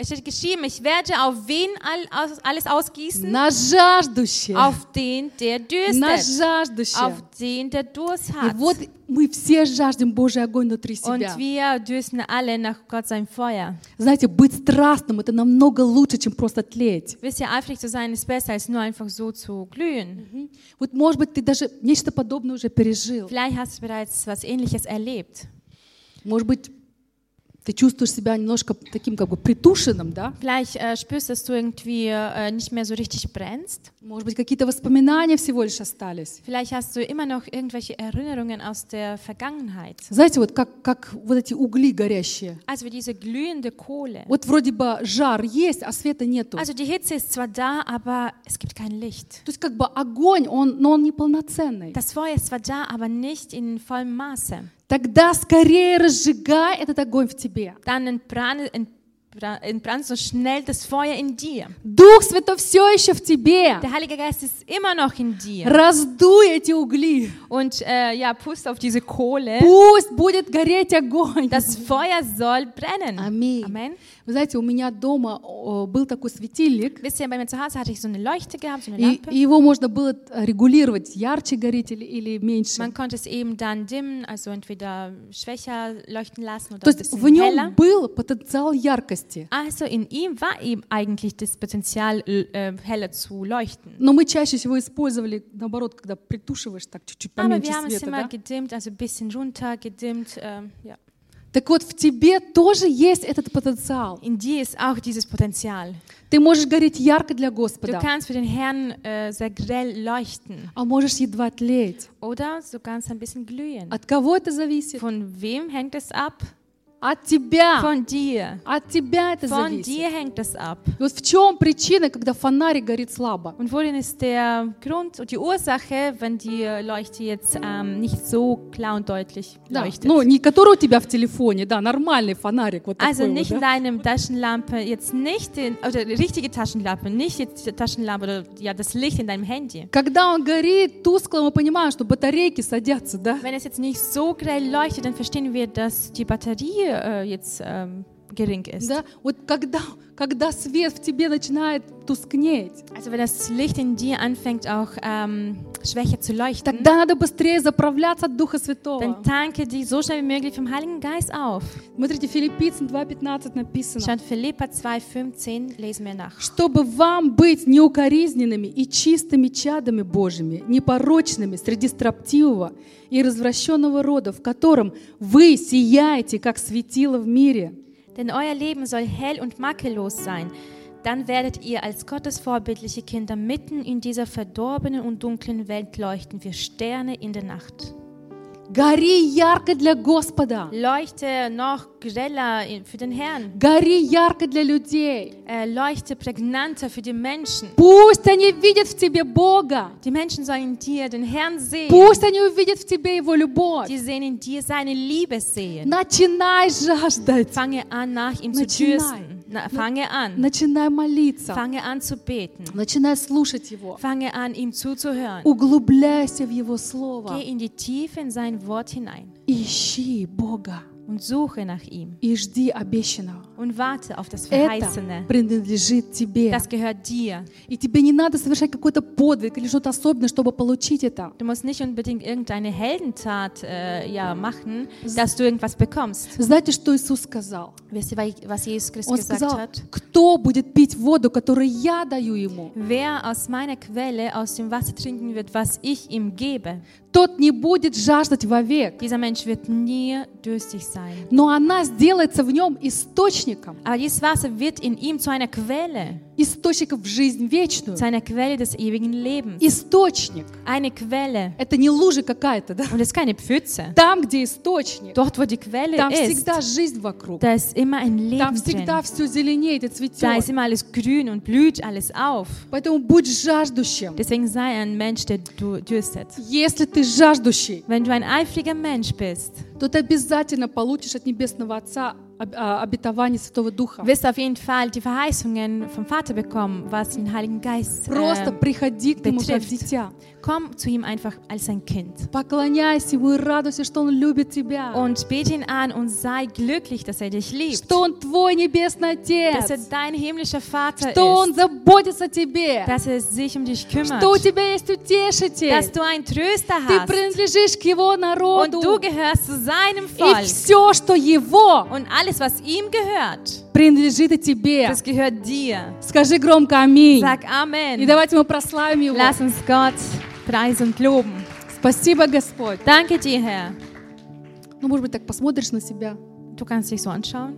Es steht geschrieben, ich werde auf wen all, aus, alles ausgießen? На жаждущих». Auf den, der На dürstet. жаждущих. Auf den, der Durst И hat. вот мы все жаждем Божий огонь внутри себя. Und wir dürsten alle nach Gott sein Feuer. Знаете, быть страстным — это намного лучше, чем просто тлеть. Wisst ihr, eifrig zu sein ist besser, als nur einfach so zu glühen. Вот, может быть, ты даже нечто подобное уже пережил. Vielleicht hast du bereits was Ähnliches erlebt. Может быть, ты чувствуешь себя немножко таким как бы притушенным, да? Vielleicht äh, spürst dass du irgendwie äh, nicht mehr so richtig brennst. Может быть, какие-то воспоминания всего лишь остались. Vielleicht hast du immer noch irgendwelche Erinnerungen aus der Vergangenheit. Знаете, вот как, как вот эти угли горящие. Also wie diese glühende Kohle. Вот вроде бы жар есть, а света нету. Also die Hitze ist zwar da, aber es gibt kein Licht. То есть как бы огонь, он, но он неполноценный. Das Feuer ist zwar da, aber nicht in vollem Maße. Тогда скорее разжигай этот огонь в тебе. Dann entbrannt, entbrannt, entbrannt so schnell das Feuer in dir. Дух Святой все еще в тебе. Der Heilige Geist ist immer noch in dir. Раздуй эти угли. Und äh, ja, pust auf diese Kohle. Пусть будет гореть огонь. Das Feuer soll brennen. Аминь. Amen. Вы знаете, у меня дома о, был такой светильник, Wisst ihr, bei mir zu Hause hatte ich so eine Leuchte gehabt, so eine и, Lampe. и его можно было регулировать, ярче гореть или, или меньше. Man konnte es eben dann dimmen, also entweder schwächer leuchten lassen oder То ein есть bisschen в нем heller. был потенциал яркости. Also in ihm war eben eigentlich das Potenzial, äh, heller zu leuchten. Но мы чаще всего использовали, наоборот, когда притушиваешь так чуть-чуть Aber поменьше wir haben es света. immer да? gedimmt, also ein bisschen runter gedimmt. ähm, ja. Так вот, в тебе тоже есть этот потенциал. In dir ist auch dieses Potenzial. Ты можешь гореть ярко для Du Господа, kannst für den Herrn äh, sehr grell leuchten а можешь едва тлеть. oder du kannst ein bisschen glühen. От кого это зависит? Von wem hängt es ab? От тебя. Von dir. От тебя это Von зависит. dir hängt es ab. И вот в чем причина, когда фонарик горит слабо? Und worin ist der Grund und die Ursache, wenn die Leuchte jetzt ähm, nicht so klar und deutlich Да, leuchtet? ну, не который у тебя в телефоне, да, нормальный фонарик. Вот Also такой вот, nicht да. in deinem Taschenlampe, jetzt nicht den, oder die richtige Taschenlampe, nicht jetzt die Taschenlampe oder ja, das Licht in deinem Handy. Когда он горит тускло, мы понимаем, что батарейки садятся, да? Wenn es jetzt nicht so grell leuchtet, dann verstehen wir, dass die Batterie äh, jetzt ähm, gering ist. Да? Вот когда, когда свет в тебе начинает тускнеть, Also wenn das Licht in dir anfängt auch ähm, schwächer zu leuchten, тогда надо быстрее заправляться от Духа Святого. dann tanke die so schnell wie möglich vom Heiligen Geist auf. Смотрите, Филиппийцам 2.15 написано. Schaut Philippa 2,15, lesen wir nach. чтобы вам быть неукоризненными и чистыми чадами Божьими, непорочными среди строптивого и развращенного рода, в котором вы сияете, как светило в мире. Denn euer Leben soll hell und makellos sein. Dann werdet ihr als Gottes vorbildliche Kinder mitten in dieser verdorbenen und dunklen Welt leuchten wie Sterne in der Nacht. Гори ярко для Господа. Leuchte noch greller in- für den Herrn. Гори ярко для людей. Äh, leuchte prägnanter für die Menschen. Пусть они видят в тебе Бога. Die Menschen sollen in dir den Herrn sehen. Пусть они увидят в тебе Его любовь. Die sehen in dir seine Liebe sehen. Начинай жаждать. Fange an, nach ihm zu Начинай. dürsten. Na, fange an. Начинай молиться. Fange an zu beten. Начинай слушать Его. Fange an, ihm zuzuhören. Углубляйся в Его Слово. Geh in die Tiefe in sein Wort hinein Ищи Бога. Und suche nach ihm и жди обещанного. und warte auf das Это Verheißene. принадлежит тебе. Das gehört dir. И тебе не надо совершать какой-то подвиг или что-то особенное, чтобы получить это. Du musst nicht unbedingt irgendeine Heldentat äh, ja, machen, dass du irgendwas bekommst. Знаете, что Иисус сказал? Wisst ihr, was Jesus Christus Он gesagt сказал, hat? кто будет пить воду, которую я даю ему, Wer aus meiner Quelle, aus dem Wasser trinken wird, was ich ihm gebe, тот не будет жаждать вовек, dieser Mensch wird nie durstig sein. но она сделается в нем источником, Aber dieses Wasser wird in ihm zu einer Quelle, источником в жизнь вечную. zu einer Quelle des ewigen Lebens. Источник. Eine Quelle. Это не лужа какая-то, да? Und es ist keine Pfütze. Там, где источник, Dort, wo die Quelle там ist, всегда жизнь вокруг. da ist immer ein Там Leben всегда drin. все зеленеет и Da цветет. ist immer alles grün und blüht alles auf. Поэтому будь жаждущим. Deswegen sei ein Mensch, der du- dürstet. Если ты жаждущий, Wenn du ein eifriger Mensch bist, то ты обязательно получишь от Небесного Отца обетование Святого Духа. wirst du auf jeden Fall die Verheißungen vom Vater bekommen, was den Heiligen Geist Просто äh, приходи к Нему как betrifft. дитя. Komm zu ihm einfach als ein Kind. Поклоняйся Ему и радуйся, что Он любит тебя. Und bete ihn an und sei glücklich, dass er dich liebt. Что Он твой Небесный Dass er Отец. dein himmlischer Vater Что Он ist. заботится о тебе. Dass er sich um dich kümmert. Что у тебя есть утешитель. Dass du einen Tröster Ты hast. принадлежишь к Его Und народу. du gehörst zu seinem И Volk. все, что Его, Und alles, was ihm gehört, принадлежит и тебе. das gehört dir. Скажи громко Аминь. Sag И Amen. давайте мы прославим Его. Lass uns Gott preisen und loben. Спасибо, Господь. Danke dir, Herr. Ну, может быть, так посмотришь на себя, Du kannst dich so anschauen,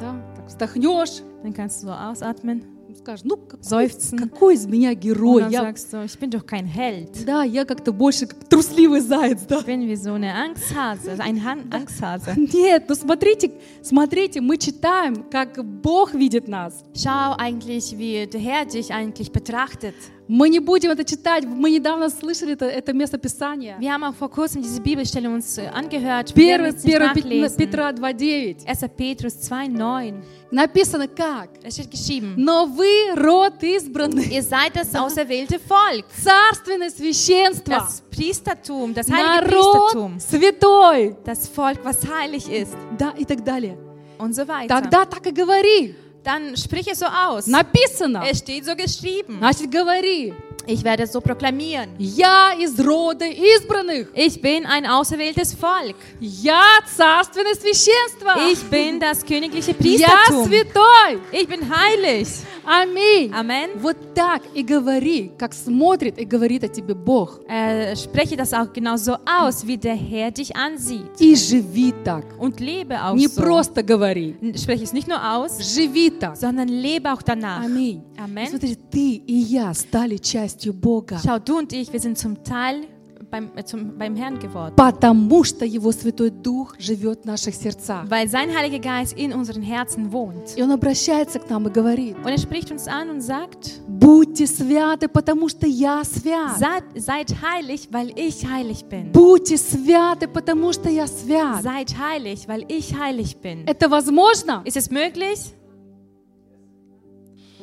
да, так вздохнешь, dann kannst du so ausatmen, скажешь, ну, какой, какой из меня герой? Я, sagst du, ich bin doch kein Held. да, я как-то больше как трусливый заяц, да. Ich bin wie so eine Angsthase, ein Han Angsthase. Нет, ну смотрите, смотрите, мы читаем, как Бог видит нас. Schau eigentlich, wie der Herr dich eigentlich betrachtet. Мы не будем это читать, мы недавно слышали это, это место Писания. Wir haben auch vor kurzem diese Bibelstelle uns äh, angehört. Wir werden 1, jetzt nicht 1 nachlesen. Петра 2.9. 1. Petrus 2,9. Написано как? Da steht geschrieben, Но вы род избранный, ihr seid das auserwählte Volk, царственное священство, das Priestertum, das heilige народ Priestertum, святой, das Volk, was heilig ist да, и так далее. und so weiter. Тогда так и говори. Dann sprich es so aus. Написано. Es steht so geschrieben. Значит, говори. Ich werde es so proklamieren. Я из рода избранных. Ich bin ein auserwähltes Volk. Я царственное священство. Ich bin das königliche Я Priestertum. святой. Ich bin heilig. Аминь. Amen. Вот так и говори, как смотрит и говорит о тебе Бог. Äh, spreche das auch genau so aus, wie der Herr dich ansieht. И живи так. Und lebe auch Не so. просто говори. Spreche es nicht nur aus, Живи так. sondern lebe auch danach. Аминь. Amen. Смотри, ты и я стали частью Бога. Schau, du und ich, wir sind zum Teil beim, äh, zum, beim Herrn geworden. Потому что Его Святой Дух живет в наших сердцах. Weil sein Heiliger Geist in unseren Herzen wohnt. И Он обращается к нам и говорит, Und er spricht uns an und sagt, будьте святы, потому что я свят. seid, seid heilig, weil ich heilig bin. Будьте святы, потому что я свят. Seid heilig, weil ich heilig bin. Это возможно? Ist es möglich?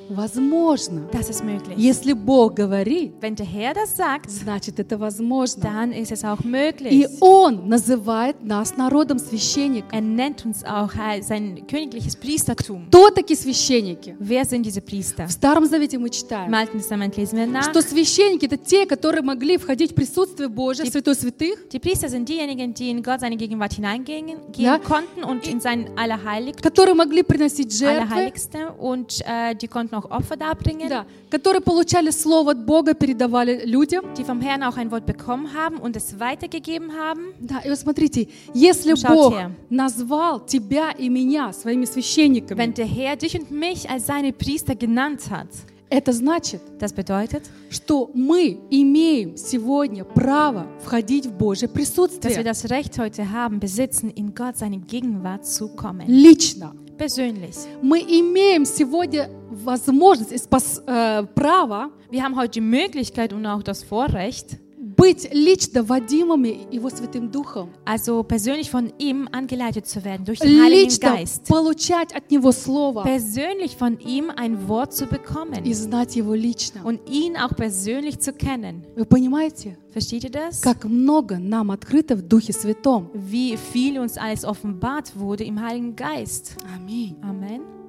Возможно. Das ist möglich. Если Бог говорит, Wenn der Herr das sagt, значит это возможно. dann ist es auch И möglich. Он называет нас народом священников. Er nennt uns auch äh, sein königliches Priestertum. Кто такие священники? Wer sind diese Priester? В Старом Завете мы Im читаем, Alten Testament lesen wir nach. что священники это те, которые могли входить в присутствие Божие, в Святой Святых, Die Priester sind diejenigen, die in Gott seine Gegenwart hineingehen gehen Ja. konnten und in sein Allerheiligste, которые могли приносить жертвы, Allerheiligste und äh, die konnten auch Opfer darbringen, да, которые получали слово от Бога, передавали людям. die vom Herrn auch ein Wort bekommen haben und es weitergegeben haben. Да, и вот смотрите, если Schaut Бог her. назвал тебя и меня своими священниками, Wenn der Herr dich und mich als seine Priester genannt hat, это значит, das bedeutet, что мы имеем сегодня право входить в Божье dass wir присутствие das Recht heute haben, besitzen, in Gott seine Gegenwart zu kommen. лично. Persönlich. Мы имеем сегодня возможность и спас- э, право Wir haben heute die Möglichkeit und auch das Vorrecht, Быть лично водимыми Его Святым Духом, also persönlich von ihm angeleitet zu werden durch den Heiligen Geist. получать от Него Слово Persönlich von ihm ein Wort zu bekommen и знать Его лично. und ihn auch persönlich zu kennen. Вы понимаете, Versteht ihr das? как много нам открыто в Духе Святом? Wie viel uns alles offenbart wurde im Heiligen Geist. Аминь. Amen.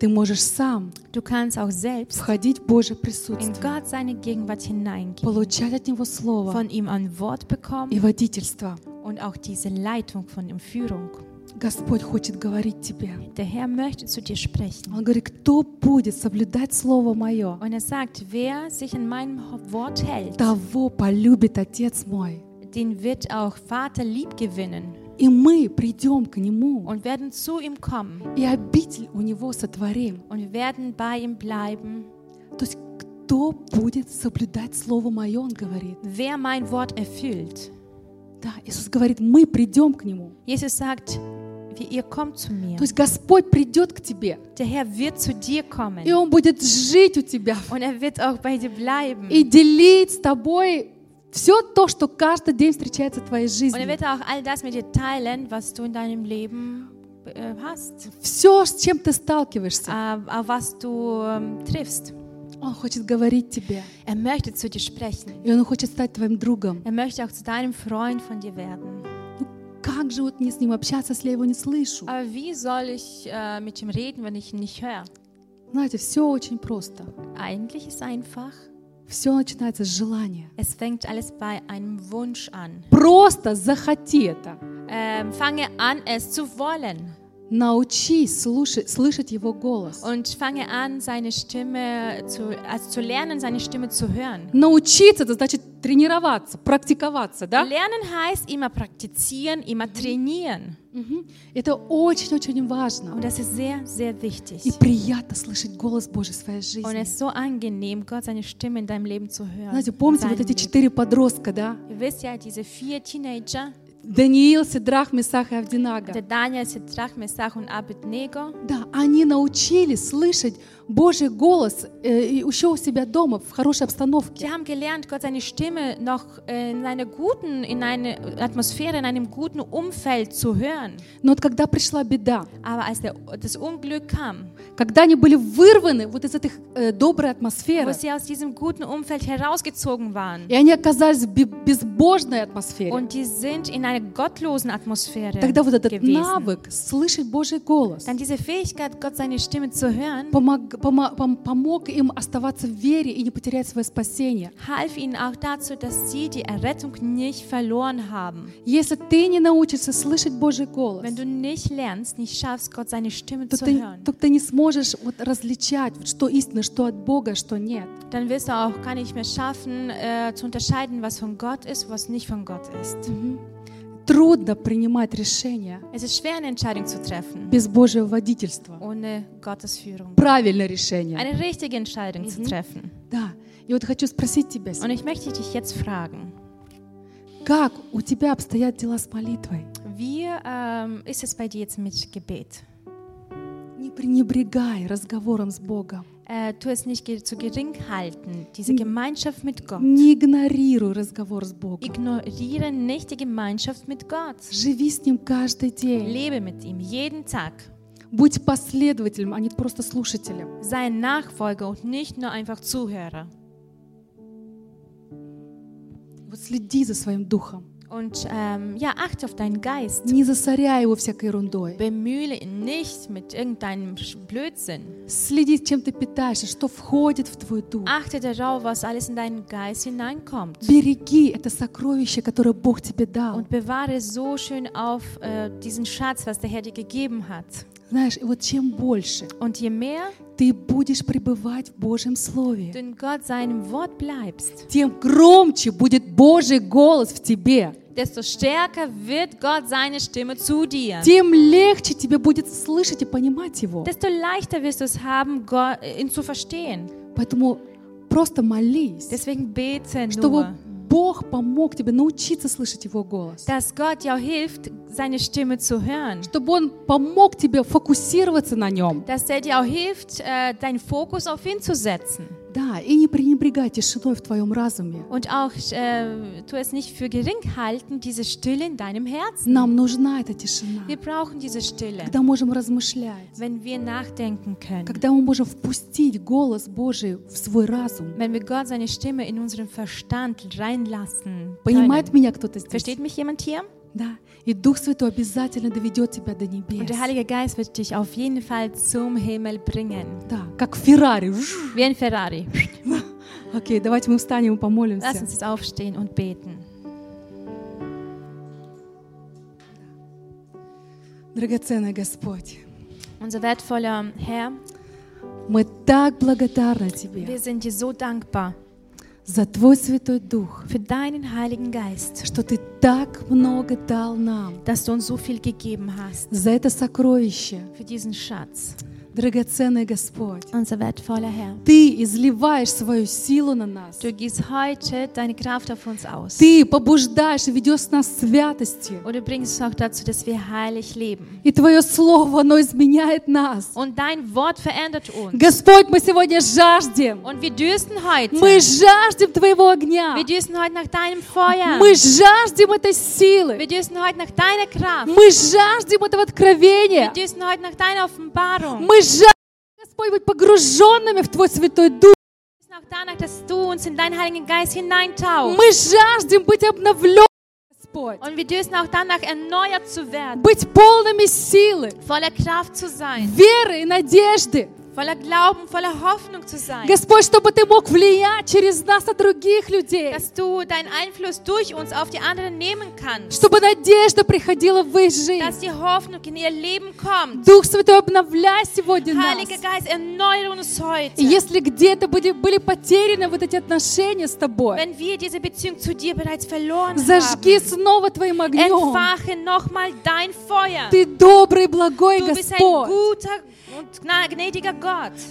Ты можешь сам Du kannst auch selbst входить в Божье in присутствие, Gott seine Gegenwart hineingehen, получать от Него Слово von ihm ein Wort и bekommen водительство. und auch diese Leitung von ihm Führung. Господь хочет говорить тебе. Der Herr möchte zu dir sprechen. Он говорит, кто будет соблюдать Слово Мое, Und er sagt, wer sich an meinem Wort hält, того полюбит Отец мой. den wird auch Vater lieb gewinnen И мы придем к Нему, und werden zu ihm kommen и обитель у Него сотворим. und werden bei ihm bleiben. То есть кто будет соблюдать Слово Мое, Он говорит. Wer mein Wort erfüllt. Да, Иисус говорит, мы придем к Нему. Jesus sagt, ihr kommt zu mir. То есть Господь придет к тебе, Der Herr wird zu dir kommen и Он будет жить у тебя und er wird auch bei dir bleiben. и делить с тобой все то, что каждый день встречается в твоей Und er жизни. wird auch all das mit dir teilen, was du in deinem Leben äh, hast, Все, с чем ты сталкиваешься, äh, auf was du ähm, triffst. Он хочет говорить тебе, Er möchte zu dir sprechen. и Он хочет стать твоим другом. Er möchte auch zu deinem Freund von dir werden. Ну, как же вот мне с ним общаться, если я его не слышу? Aber wie soll ich äh, mit ihm reden, wenn ich ihn nicht höre? Знаете, все очень просто. Eigentlich ist einfach, Все начинается с желания. es fängt alles bei einem Wunsch an. Просто захоти это. Ähm, fange an, es zu wollen. Научись слушать, слышать его голос. Und fange an, seine Stimme zu, also zu lernen, seine Stimme zu hören. Научиться, это значит тренироваться, практиковаться, да? Lernen heißt immer praktizieren, immer trainieren. Мгм. Это очень-очень важно. Und das ist sehr, sehr И wichtig. приятно слышать голос Божий в своей Und жизни. es ist so angenehm, Gott seine Stimme in deinem Leben zu hören. Знаете, помните вот эти четыре подростка, да? Ihr wisst ja, diese vier Teenager, Даниил, Седрах, Месах и Авдинага. Да, они научились слышать Божий голос э, еще у себя дома, в хорошей обстановке. die haben gelernt, Gott seine Stimme noch äh, in einer guten, in einer Atmosphäre, in einem guten Umfeld zu hören. Но вот когда пришла беда, Aber als der, das Unglück kam, когда они были вырваны вот из этой э, доброй wo атмосферы, sie aus diesem guten Umfeld herausgezogen waren, и они оказались в бе- безбожной атмосфере, und die sind in einer gottlosen Atmosphäre тогда вот этот gewesen. навык слышать Божий голос Dann diese Fähigkeit, Gott seine Stimme zu hören, помог, помо- пом- помог им оставаться в вере и не потерять свое спасение. half ihnen auch dazu, dass sie die Errettung nicht verloren haben. Если ты не научишься слышать Божий голос, Wenn du nicht lernst, nicht schaffst, Gott seine Stimme то zu ты, hören, то ты не сможешь вот различать, что истина, что от Бога, что нет. dann wirst du auch gar nicht mehr schaffen, äh, zu unterscheiden, was von Gott ist, was nicht von Gott ist. Трудно принимать решения Es ist schwer, eine Entscheidung zu treffen, без Божьего водительства. ohne Gottes Führung. Правильное решение. Eine richtige Entscheidung zu treffen. Да. И вот хочу спросить тебя, Und ich möchte dich jetzt fragen, Как у тебя обстоят дела с молитвой? Wie ähm, ist es bei dir jetzt mit Gebet? Не пренебрегай разговором с Богом. Äh, tu es nicht ge- zu gering halten, diese Gemeinschaft mit Gott. Не игнорируй разговор с Богом. Ignoriere nicht die Gemeinschaft mit Gott. Живи с Ним каждый день. Lebe mit ihm jeden Tag. Будь последователем, а не просто слушателем. Sei ein Nachfolger und nicht nur einfach Zuhörer. Вот следи за своим духом. Und ähm, ja, achte auf deinen Geist. Не засоряй его всякой ерундой. Bemühle ihn nicht mit irgendeinem Sch- Blödsinn. Следи, чем ты питаешься, что входит в твой дух. Achte darauf, was alles in deinen Geist hineinkommt. Береги это сокровище, которое Бог тебе дал. Und bewahre so schön auf äh, diesen Schatz, was der Herr dir gegeben hat. Знаешь, и вот чем больше Und je mehr ты будешь пребывать в Божьем Слове, du in Gott seinem Wort bleibst, тем громче будет Божий голос в тебе. desto stärker wird Gott seine Stimme zu dir. Тем легче тебе будет слышать и понимать Его. Desto leichter wirst du es haben, Gott, ihn zu verstehen. Поэтому просто молись, Deswegen bete чтобы nur, Бог помог тебе научиться слышать Его голос. dass Gott dir hilft, seine Stimme zu hören. Чтобы Он помог тебе фокусироваться на Нем. Dass er dir auch hilft, äh, deinen Fokus auf ihn zu setzen. Да, и не пренебрегай тишиной в твоем разуме. Und auch äh, tu es nicht für gering halten, diese Stille in deinem Herzen. Нам нужна эта тишина, Wir brauchen diese Stille, когда можем размышлять, wenn wir nachdenken können. когда мы можем впустить голос Божий в свой разум. Wenn wir Gott seine Stimme in unseren Verstand reinlassen Понимает können. меня кто-то здесь? Versteht mich jemand hier? Да. И Дух Святой обязательно доведет тебя до Und небес. der Heilige Geist wird dich auf jeden Fall zum Himmel bringen. Да, как Феррари. Wie ein Ferrari. Окей, давайте мы встанем и Lass помолимся. uns jetzt aufstehen und beten. Драгоценный Господь, Unser wertvoller Herr, мы так благодарны Тебе wir sind dir so dankbar за Твой Святой Дух, für deinen Heiligen Geist, что Ты так много дал нам dass du uns so viel gegeben hast. за это сокровище. Für diesen Schatz. Драгоценный Господь, Unser wertvoller Herr. Ты изливаешь свою силу на нас. Du gießt heute deine Kraft auf uns aus. Ты побуждаешь и ведешь нас в святости. Und du bringst auch dazu, dass wir heilig leben. И Твое Слово, оно изменяет нас. Und dein Wort verändert uns. Господь, мы сегодня жаждем. Und wir dürsten heute. Мы жаждем Твоего огня. Wir dürsten heute nach deinem Feuer. Мы жаждем этой силы. Wir dürsten heute nach deiner Kraft. Мы жаждем этого Wir откровения. dürsten heute nach deiner Offenbarung. Мы жаждем, Господь, быть погруженными в Твой Святой Дух. Wir dürsten auch danach, dass du uns in deinen Heiligen Geist hineintauchst. Мы жаждем быть обновленными, Господь. Und wir dürsten auch danach erneuert zu werden. Быть полными силы, Voller Kraft zu sein. веры и надежды. Voller Glauben, voller Hoffnung zu sein. Господь, чтобы Ты мог влиять через нас на других людей. Dass du deinen Einfluss durch uns auf die anderen nehmen kannst. Чтобы надежда приходила в их жизнь. Dass die Hoffnung in ihr Leben kommt. Дух Святой, обновляй сегодня нас. Heiliger Geist, erneuere uns И heute. если где-то были, были потеряны вот эти отношения с Тобой, Wenn wir diese Beziehung zu dir bereits verloren зажги haben, снова Твоим огнем. entfache nochmal dein Feuer. Ты добрый, благой Du bist ein Господь. guter gnädiger Gott.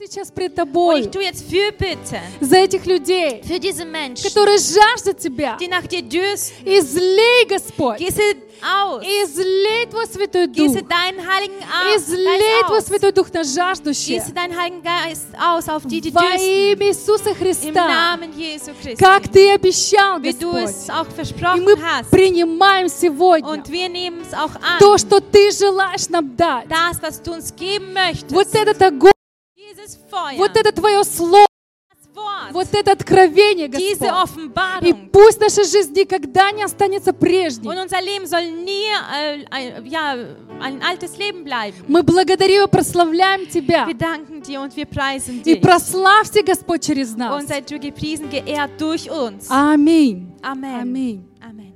И сейчас пред Und Тобой ich tue jetzt Fürbitte за этих людей, für diese Menschen, которые жаждут Тебя. die nach dir dürsten. Излей, Господь. Gieße aus. Излей Твой Святой Дух. Gieße deinen Heiligen A- Излей Geist Твой aus. Святой Дух на жаждущих. Gieße deinen Heiligen Geist aus auf die, die Во имя Иисуса Im Христа. Namen Jesu Christi. Как Ты обещал, Wie du Господь. es auch И versprochen мы hast. принимаем сегодня Und wir nehmen es auch an. то, что Ты желаешь нам дать. Das, was du uns geben möchtest. Вот этот огонь. Вот это Твое Слово, вот это откровение, Господь. И пусть наша жизнь никогда не останется прежней. Äh. Мы благодарим и прославляем Тебя. И прославьте, Господь, через нас. Аминь. Amen. Аминь.